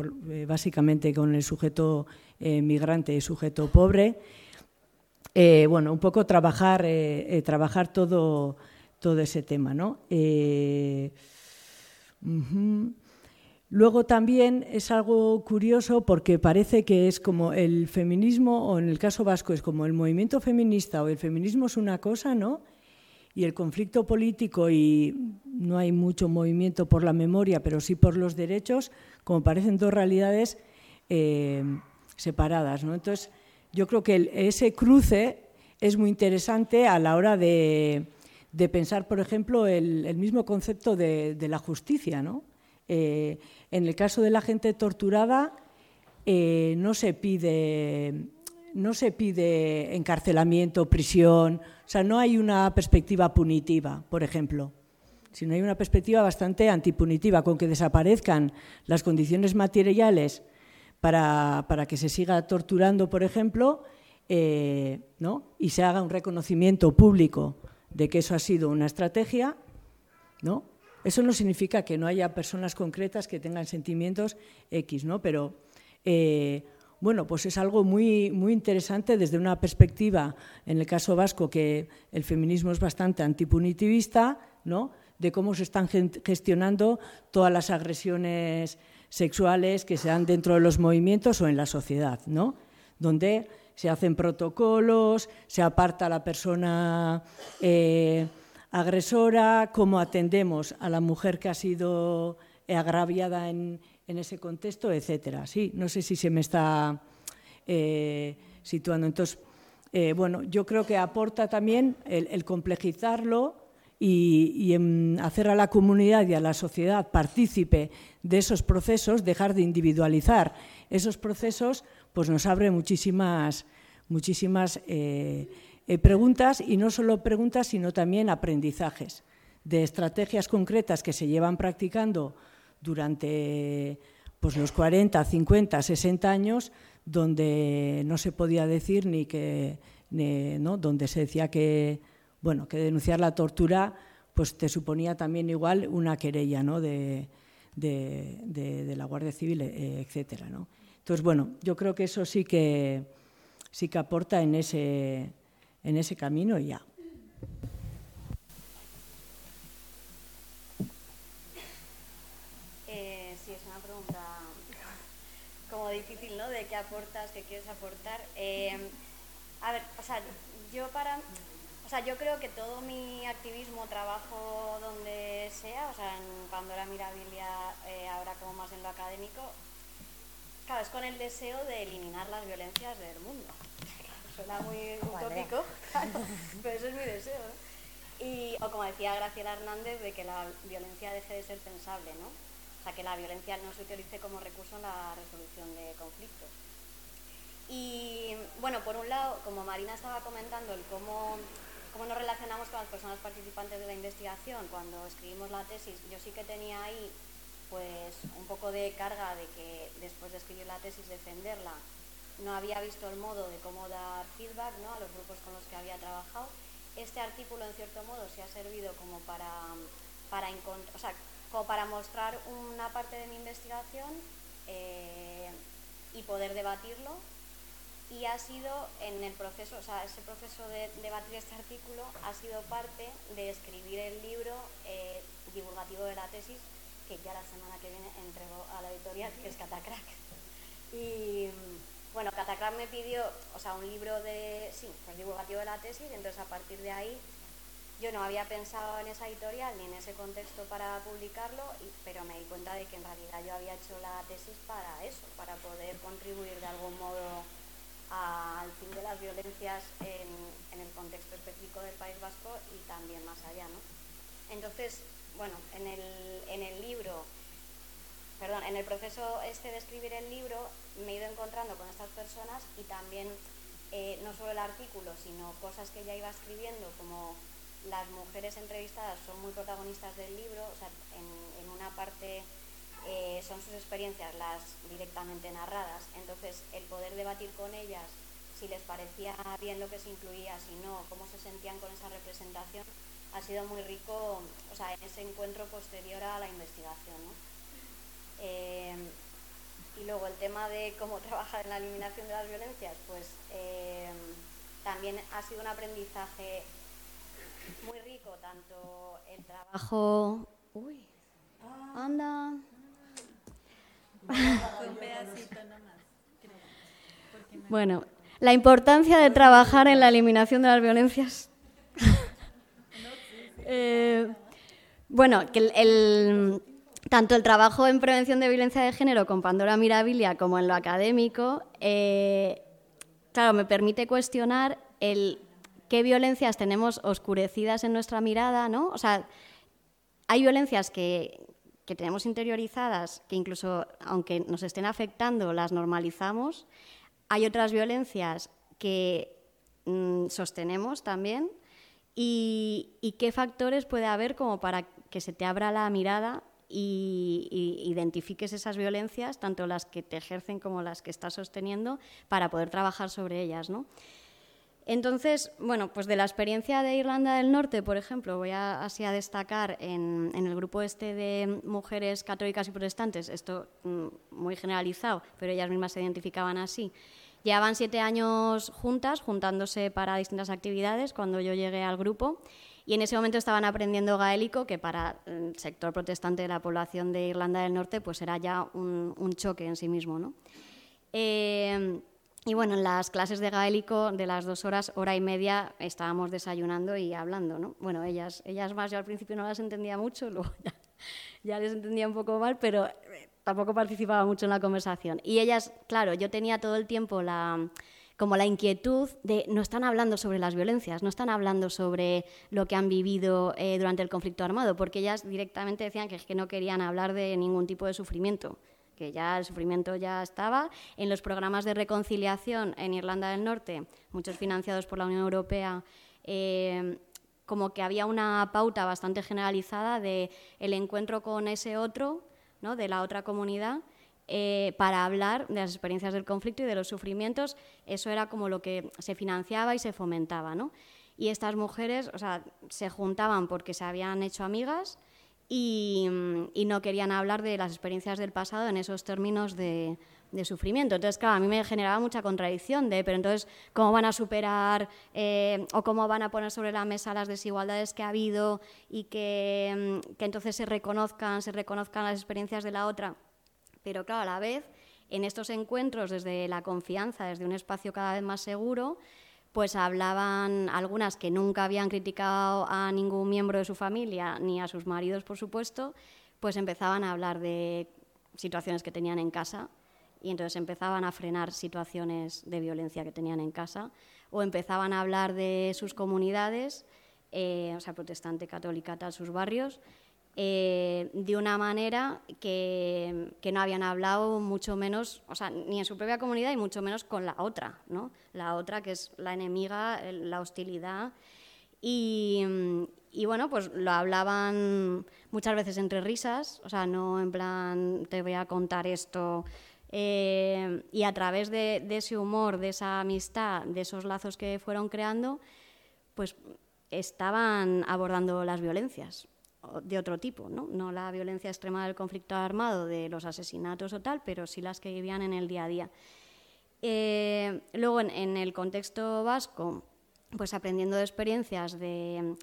básicamente con el sujeto migrante y sujeto pobre. Bueno, un poco trabajar, trabajar todo, todo ese tema, ¿no? Ujú. Luego también es algo curioso porque parece que es como el feminismo, o en el caso vasco es como el movimiento feminista o el feminismo es una cosa, ¿no? Y el conflicto político y no hay mucho movimiento por la memoria, pero sí por los derechos, como parecen dos realidades eh, separadas, ¿no? Entonces, yo creo que ese cruce es muy interesante a la hora de, de pensar, por ejemplo, el, mismo concepto de, de la justicia, ¿no? Eh, en el caso de la gente torturada, eh, no se pide no se pide encarcelamiento, prisión, o sea, no hay una perspectiva punitiva, por ejemplo, sino hay una perspectiva bastante antipunitiva, con que desaparezcan las condiciones materiales para, para que se siga torturando, por ejemplo, eh, ¿no? y se haga un reconocimiento público de que eso ha sido una estrategia, ¿no? Eso no significa que no haya personas concretas que tengan sentimientos X, ¿no? Pero eh, bueno, pues es algo muy, muy interesante desde una perspectiva, en el caso vasco, que el feminismo es bastante antipunitivista, ¿no? De cómo se están gestionando todas las agresiones sexuales que se dan dentro de los movimientos o en la sociedad, ¿no? Donde se hacen protocolos, se aparta la persona eh, agresora, cómo atendemos a la mujer que ha sido agraviada en, ese contexto, etcétera. Sí, no sé si se me está eh, situando. Entonces, eh, bueno, yo creo que aporta también el, complejizarlo y, hacer a la comunidad y a la sociedad partícipe de esos procesos, dejar de individualizar esos procesos, pues nos abre muchísimas, muchísimas eh, eh, preguntas y no solo preguntas, sino también aprendizajes de estrategias concretas que se llevan practicando durante pues, los 40, 50, 60 años, donde no se podía decir ni que, ¿no? donde se decía que, bueno, que denunciar la tortura pues te suponía también igual una querella ¿no? de, de, de, de la Guardia Civil, eh, etcétera. ¿no? Entonces, bueno, yo creo que eso sí que, sí que aporta en ese, en ese camino ya. Eh, sí, es una pregunta como difícil, ¿no? De qué aportas, qué quieres aportar. Eh, a ver, o sea, yo para, o sea, yo creo que todo mi activismo, trabajo donde sea, o sea, en Pandora Mirabilia, eh, ahora como más en lo académico, claro, es con el deseo de eliminar las violencias del mundo. Suena muy utópico, <laughs> pero eso es mi deseo, ¿no? Y, o como decía Graciela Hernández, de que la violencia deje de ser pensable, ¿no? O sea, que la violencia no se utilice como recurso en la resolución de conflictos. Y bueno, por un lado, como Marina estaba comentando, el cómo, cómo nos relacionamos con las personas participantes de la investigación cuando escribimos la tesis, yo sí que tenía ahí pues un poco de carga de que después de escribir la tesis, defenderla, no había visto el modo de cómo dar feedback ¿no? a los grupos con los que había trabajado. Este artículo, en cierto modo, se ha servido como para, para, o sea, como para mostrar una parte de mi investigación eh, y poder debatirlo. Y ha sido en el proceso, o sea, ese proceso de debatir este artículo ha sido parte de escribir el libro eh, divulgativo de la tesis que ya la semana que viene entregó a la editorial, que es Catacrack. Y bueno, Catacrack me pidió, o sea, un libro de, sí, pues divulgativo de la tesis, entonces a partir de ahí yo no había pensado en esa editorial ni en ese contexto para publicarlo, pero me di cuenta de que en realidad yo había hecho la tesis para eso, para poder contribuir de algún modo al fin de las violencias en, en el contexto específico del País Vasco y también más allá, ¿no? Entonces, bueno, en el, en el libro, perdón, en el proceso este de escribir el libro me he ido encontrando con estas personas y también eh, no solo el artículo, sino cosas que ya iba escribiendo, como las mujeres entrevistadas son muy protagonistas del libro, o sea, en, una parte eh, son sus experiencias las directamente narradas, entonces el poder debatir con ellas si les parecía bien lo que se incluía, si no, cómo se sentían con esa representación, ha sido muy rico, o sea, en ese encuentro posterior a la investigación. Eh, y luego el tema de cómo trabajar en la eliminación de las violencias, pues eh, también ha sido un aprendizaje muy rico, tanto el trabajo... Uy, anda. Bueno, la importancia de trabajar en la eliminación de las violencias. <laughs> Eh, bueno, que el, tanto el trabajo en prevención de violencia de género con Pandora Mirabilia como en lo académico, eh, claro, me permite cuestionar qué violencias tenemos oscurecidas en nuestra mirada, ¿no? O sea, hay violencias que, tenemos interiorizadas, que incluso aunque nos estén afectando, las normalizamos. Hay otras violencias que mm, sostenemos también y, qué factores puede haber como para que se te abra la mirada y, identifiques esas violencias, tanto las que te ejercen como las que estás sosteniendo, para poder trabajar sobre ellas, ¿no? Entonces, bueno, pues de la experiencia de Irlanda del Norte, por ejemplo, voy a, así a destacar en, en, el grupo este de mujeres católicas y protestantes, esto mm, muy generalizado, pero ellas mismas se identificaban así, Llevaban siete años juntas, juntándose para distintas actividades cuando yo llegué al grupo. Y en ese momento estaban aprendiendo gaélico, que para el sector protestante de la población de Irlanda del Norte pues era ya un, choque en sí mismo. ¿no? Eh, y bueno, en las clases de gaélico de las dos horas, hora y media, estábamos desayunando y hablando. ¿no? Bueno, ellas, ellas más, yo al principio no las entendía mucho, <laughs> luego ya, ya les entendía un poco mal, pero tampoco participaba mucho en la conversación. Y ellas, claro, yo tenía todo el tiempo la como la inquietud de no están hablando sobre las violencias, no están hablando sobre lo que han vivido eh, durante el conflicto armado, porque ellas directamente decían que, que no querían hablar de ningún tipo de sufrimiento, que ya el sufrimiento ya estaba. En los programas de reconciliación en Irlanda del Norte, muchos financiados por la Unión Europea, eh, como que había una pauta bastante generalizada de el encuentro con ese otro de la otra comunidad eh, para hablar de las experiencias del conflicto y de los sufrimientos. Eso era como lo que se financiaba y se fomentaba. ¿no? Y estas mujeres o sea, se juntaban porque se habían hecho amigas y, no querían hablar de las experiencias del pasado en esos términos de, sufrimiento. Entonces, claro, a mí me generaba mucha contradicción de, pero entonces, ¿cómo van a superar eh, o cómo van a poner sobre la mesa las desigualdades que ha habido y que, mm, que, entonces se reconozcan, se reconozcan las experiencias de la otra? Pero, claro, a la vez, en estos encuentros, desde la confianza, desde un espacio cada vez más seguro, pues hablaban algunas que nunca habían criticado a ningún miembro de su familia, ni a sus maridos, por supuesto, pues empezaban a hablar de situaciones que tenían en casa y entonces empezaban a frenar situaciones de violencia que tenían en casa o empezaban a hablar de sus comunidades, eh, o sea, protestante, católica, tal, sus barrios, eh, de una manera que, que, no habían hablado mucho menos, o sea, ni en su propia comunidad y mucho menos con la otra, ¿no? La otra que es la enemiga, la hostilidad. Y, y bueno, pues lo hablaban muchas veces entre risas, o sea, no en plan, te voy a contar esto. Eh, y a través de, de, ese humor, de esa amistad, de esos lazos que fueron creando, pues estaban abordando las violencias de otro tipo, ¿no? no la violencia extrema del conflicto armado, de los asesinatos o tal, pero sí las que vivían en el día a día. Eh, luego, en, en, el contexto vasco, pues aprendiendo de experiencias de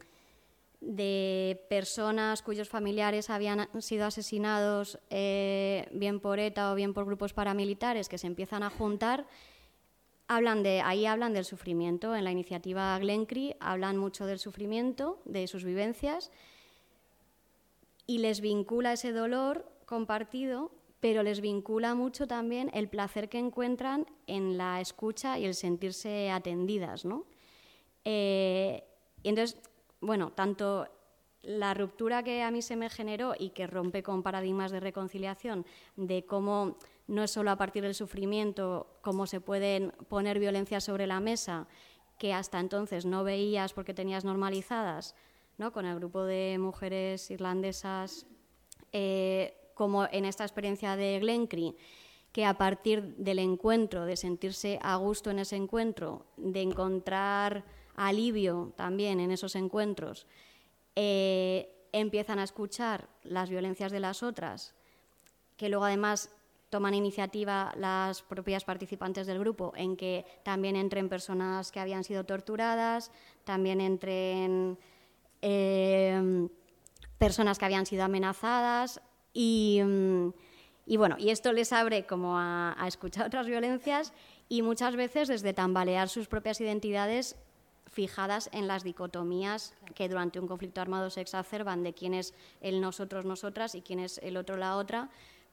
de personas cuyos familiares habían sido asesinados eh, bien por ETA o bien por grupos paramilitares que se empiezan a juntar, hablan de, ahí hablan del sufrimiento. En la iniciativa Glencree hablan mucho del sufrimiento, de sus vivencias, y les vincula ese dolor compartido, pero les vincula mucho también el placer que encuentran en la escucha y el sentirse atendidas. ¿no? Eh, y entonces bueno, tanto la ruptura que a mí se me generó y que rompe con paradigmas de reconciliación, de cómo no es solo a partir del sufrimiento, cómo se pueden poner violencias sobre la mesa que hasta entonces no veías porque tenías normalizadas, ¿no? con el grupo de mujeres irlandesas, eh, como en esta experiencia de Glencree, que a partir del encuentro, de sentirse a gusto en ese encuentro, de encontrar alivio también en esos encuentros, eh, empiezan a escuchar las violencias de las otras, que luego además toman iniciativa las propias participantes del grupo en que también entren personas que habían sido torturadas, también entren eh, personas que habían sido amenazadas y, bueno, y esto les abre como a, a escuchar <laughs> otras violencias y muchas veces desde tambalear sus propias identidades fijadas en las dicotomías que durante un conflicto armado se exacerban de quién es el nosotros, nosotras y quién es el otro, la otra,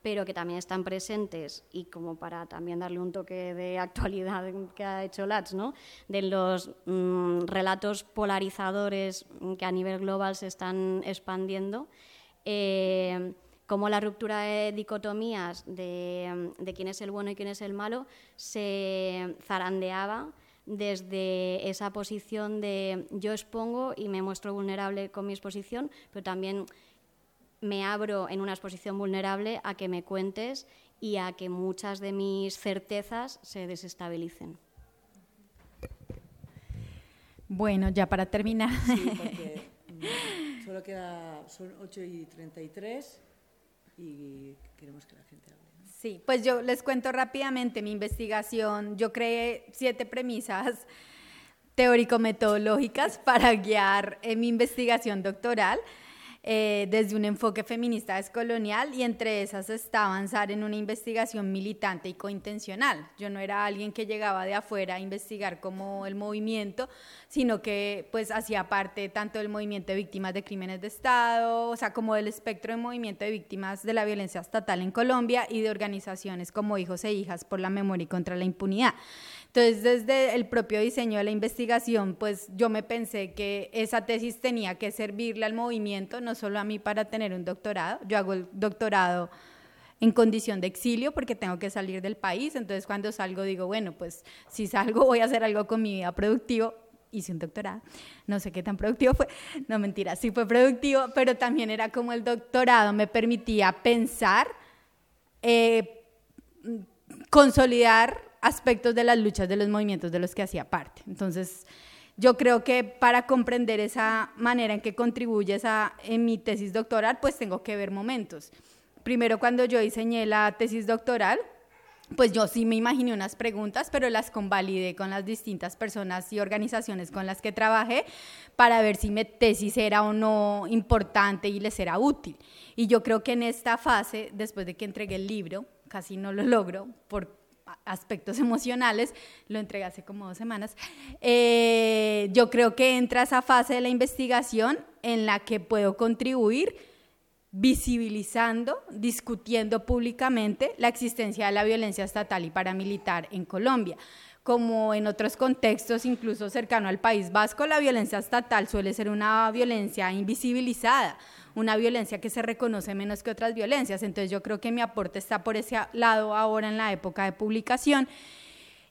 pero que también están presentes y como para también darle un toque de actualidad que ha hecho Latz, ¿no? de los mm, relatos polarizadores que a nivel global se están expandiendo. Eh, como la ruptura de dicotomías de, de quién es el bueno y quién es el malo se zarandeaba desde esa posición de yo expongo y me muestro vulnerable con mi exposición, pero también me abro en una exposición vulnerable a que me cuentes y a que muchas de mis certezas se desestabilicen. Bueno, ya para terminar. Sí, <laughs> porque mm, solo queda, son 8 y 33 y queremos que la gente hable. Sí, pues yo les cuento rápidamente mi investigación. Yo creé siete premisas teórico-metodológicas <laughs> para guiar en mi investigación doctoral. Eh, desde un enfoque feminista descolonial y entre esas está avanzar en una investigación militante y cointencional. Yo no era alguien que llegaba de afuera a investigar como el movimiento, sino que pues hacía parte tanto del movimiento de víctimas de crímenes de Estado, o sea, como del espectro de movimiento de víctimas de la violencia estatal en Colombia y de organizaciones como Hijos e Hijas por la Memoria y contra la Impunidad. Entonces, desde el propio diseño de la investigación, pues yo me pensé que esa tesis tenía que servirle al movimiento, no solo a mí para tener un doctorado. Yo hago el doctorado en condición de exilio porque tengo que salir del país, entonces cuando salgo digo, bueno, pues si salgo voy a hacer algo con mi vida productivo. Hice un doctorado, no sé qué tan productivo fue, no mentira, sí fue productivo, pero también era como el doctorado me permitía pensar, eh, consolidar aspectos de las luchas de los movimientos de los que hacía parte. Entonces, yo creo que para comprender esa manera en que contribuye esa, en mi tesis doctoral, pues tengo que ver momentos. Primero, cuando yo diseñé la tesis doctoral, pues yo sí me imaginé unas preguntas, pero las convalidé con las distintas personas y organizaciones con las que trabajé para ver si mi tesis era o no importante y les era útil. Y yo creo que en esta fase, después de que entregué el libro, casi no lo logro por aspectos <laughs> emocionales, lo entregué hace como dos semanas, eh, yo creo que entra esa fase de la investigación en la que puedo contribuir visibilizando, discutiendo públicamente la existencia de la violencia estatal y paramilitar en Colombia. Como en otros contextos, incluso cercano al País Vasco, la violencia estatal suele ser una violencia invisibilizada, una violencia que se reconoce menos que otras violencias. Entonces yo creo que mi aporte está por ese lado ahora en la época de publicación.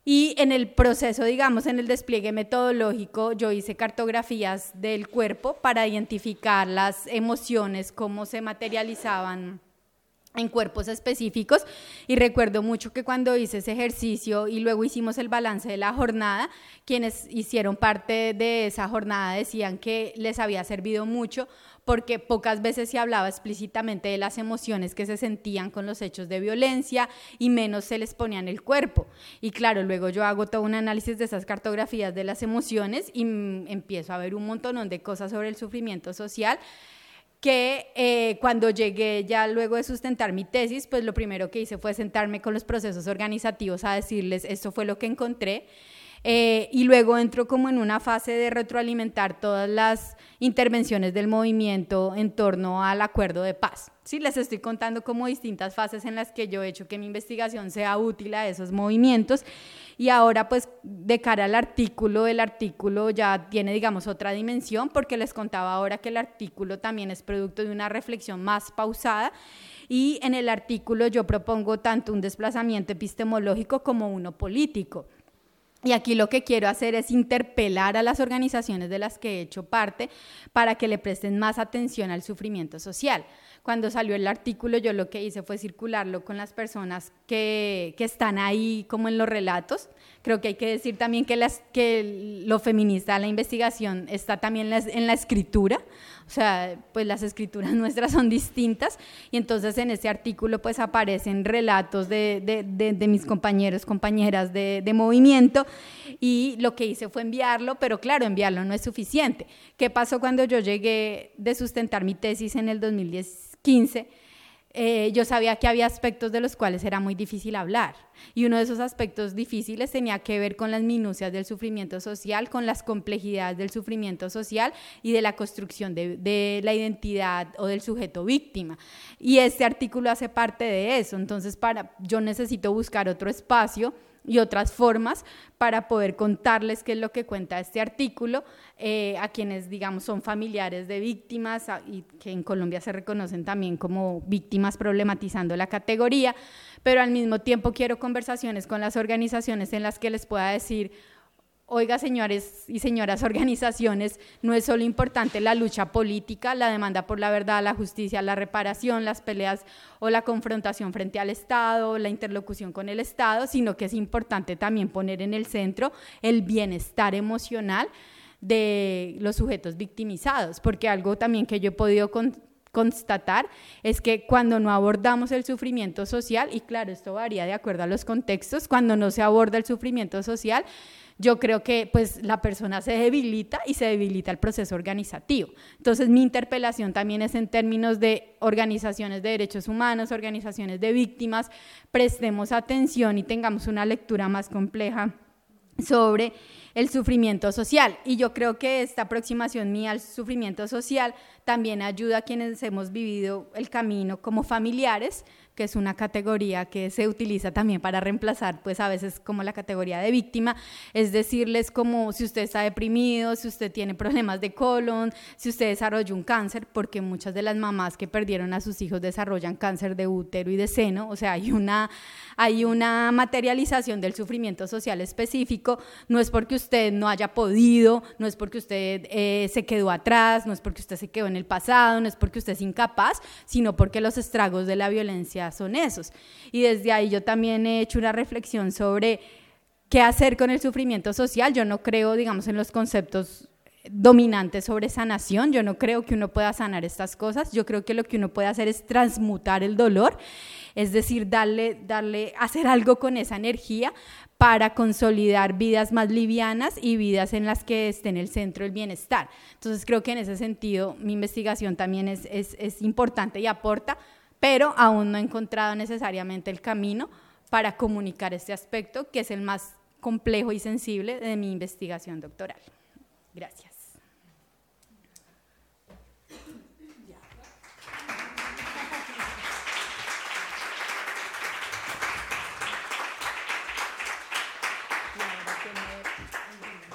Y en el proceso, digamos, en el despliegue metodológico, yo hice cartografías del cuerpo para identificar las emociones, cómo se materializaban en cuerpos específicos y recuerdo mucho que cuando hice ese ejercicio y luego hicimos el balance de la jornada, quienes hicieron parte de esa jornada decían que les había servido mucho porque pocas veces se hablaba explícitamente de las emociones que se sentían con los hechos de violencia y menos se les ponía en el cuerpo. Y claro, luego yo hago todo un análisis de esas cartografías de las emociones y empiezo a ver un montón de cosas sobre el sufrimiento social que eh, cuando llegué ya luego de sustentar mi tesis, pues lo primero que hice fue sentarme con los procesos organizativos a decirles, esto fue lo que encontré. Eh, y luego entro como en una fase de retroalimentar todas las intervenciones del movimiento en torno al acuerdo de paz. Sí, les estoy contando como distintas fases en las que yo he hecho que mi investigación sea útil a esos movimientos y ahora pues de cara al artículo, el artículo ya tiene digamos otra dimensión porque les contaba ahora que el artículo también es producto de una reflexión más pausada y en el artículo yo propongo tanto un desplazamiento epistemológico como uno político. Y aquí lo que quiero hacer es interpelar a las organizaciones de las que he hecho parte para que le presten más atención al sufrimiento social. Cuando salió el artículo yo lo que hice fue circularlo con las personas que, que están ahí como en los relatos. Creo que hay que decir también que, las, que lo feminista de la investigación está también en la escritura. O sea, pues las escrituras <laughs> nuestras son distintas y entonces en ese artículo pues aparecen relatos de, de, mis compañeros, compañeras de, de movimiento y lo que hice fue enviarlo, pero claro, enviarlo no es suficiente. ¿Qué pasó cuando yo llegué de sustentar mi tesis en el 2015? Eh, yo sabía que había aspectos de los cuales era muy difícil hablar. Y uno de esos aspectos difíciles tenía que ver con las minucias del sufrimiento social, con las complejidades del sufrimiento social y de la construcción de, de la identidad o del sujeto víctima. Y este artículo hace parte de eso. Entonces, para, yo necesito buscar otro espacio y otras formas para poder contarles qué es lo que cuenta este artículo eh, a quienes, digamos, son familiares de víctimas y que en Colombia se reconocen también como víctimas problematizando la categoría, pero al mismo tiempo quiero conversaciones con las organizaciones en las que les pueda decir, Oiga, señores y señoras organizaciones, no es solo importante la lucha política, la demanda por la verdad, la justicia, la reparación, las peleas o la confrontación frente al Estado, la interlocución con el Estado, sino que es importante también poner en el centro el bienestar emocional de los sujetos victimizados, porque algo también que yo he podido constatar es que cuando no abordamos el sufrimiento social, y claro, esto varía de acuerdo a los contextos, cuando no se aborda el sufrimiento social, yo creo que pues la persona se debilita y se debilita el proceso organizativo. Entonces mi interpelación también es en términos de organizaciones de derechos humanos, organizaciones de víctimas, prestemos atención y tengamos una lectura más compleja sobre el sufrimiento social. Y yo creo que esta aproximación mía al sufrimiento social también ayuda a quienes hemos vivido el camino como familiares que es una categoría que se utiliza también para reemplazar, pues a veces como la categoría de víctima, es decirles como si usted está deprimido, si usted tiene problemas de colon, si usted desarrolla un cáncer, porque muchas de las mamás que perdieron a sus hijos desarrollan cáncer de útero y de seno, o sea, hay una, hay una materialización del sufrimiento social específico, no es porque usted no haya podido, no es porque usted eh, se quedó atrás, no es porque usted se quedó en el pasado, no es porque usted es incapaz, sino porque los estragos de la violencia son esos. Y desde ahí yo también he hecho una reflexión sobre qué hacer con el sufrimiento social. Yo no creo, digamos, en los conceptos dominantes sobre sanación. Yo no creo que uno pueda sanar estas cosas. Yo creo que lo que uno puede hacer es transmutar el dolor, es decir, darle, darle, hacer algo con esa energía para consolidar vidas más livianas y vidas en las que esté en el centro el bienestar. Entonces creo que en ese sentido mi investigación también es, es, es importante y aporta pero aún no he encontrado necesariamente el camino para comunicar este aspecto, que es el más complejo y sensible de mi investigación doctoral. Gracias.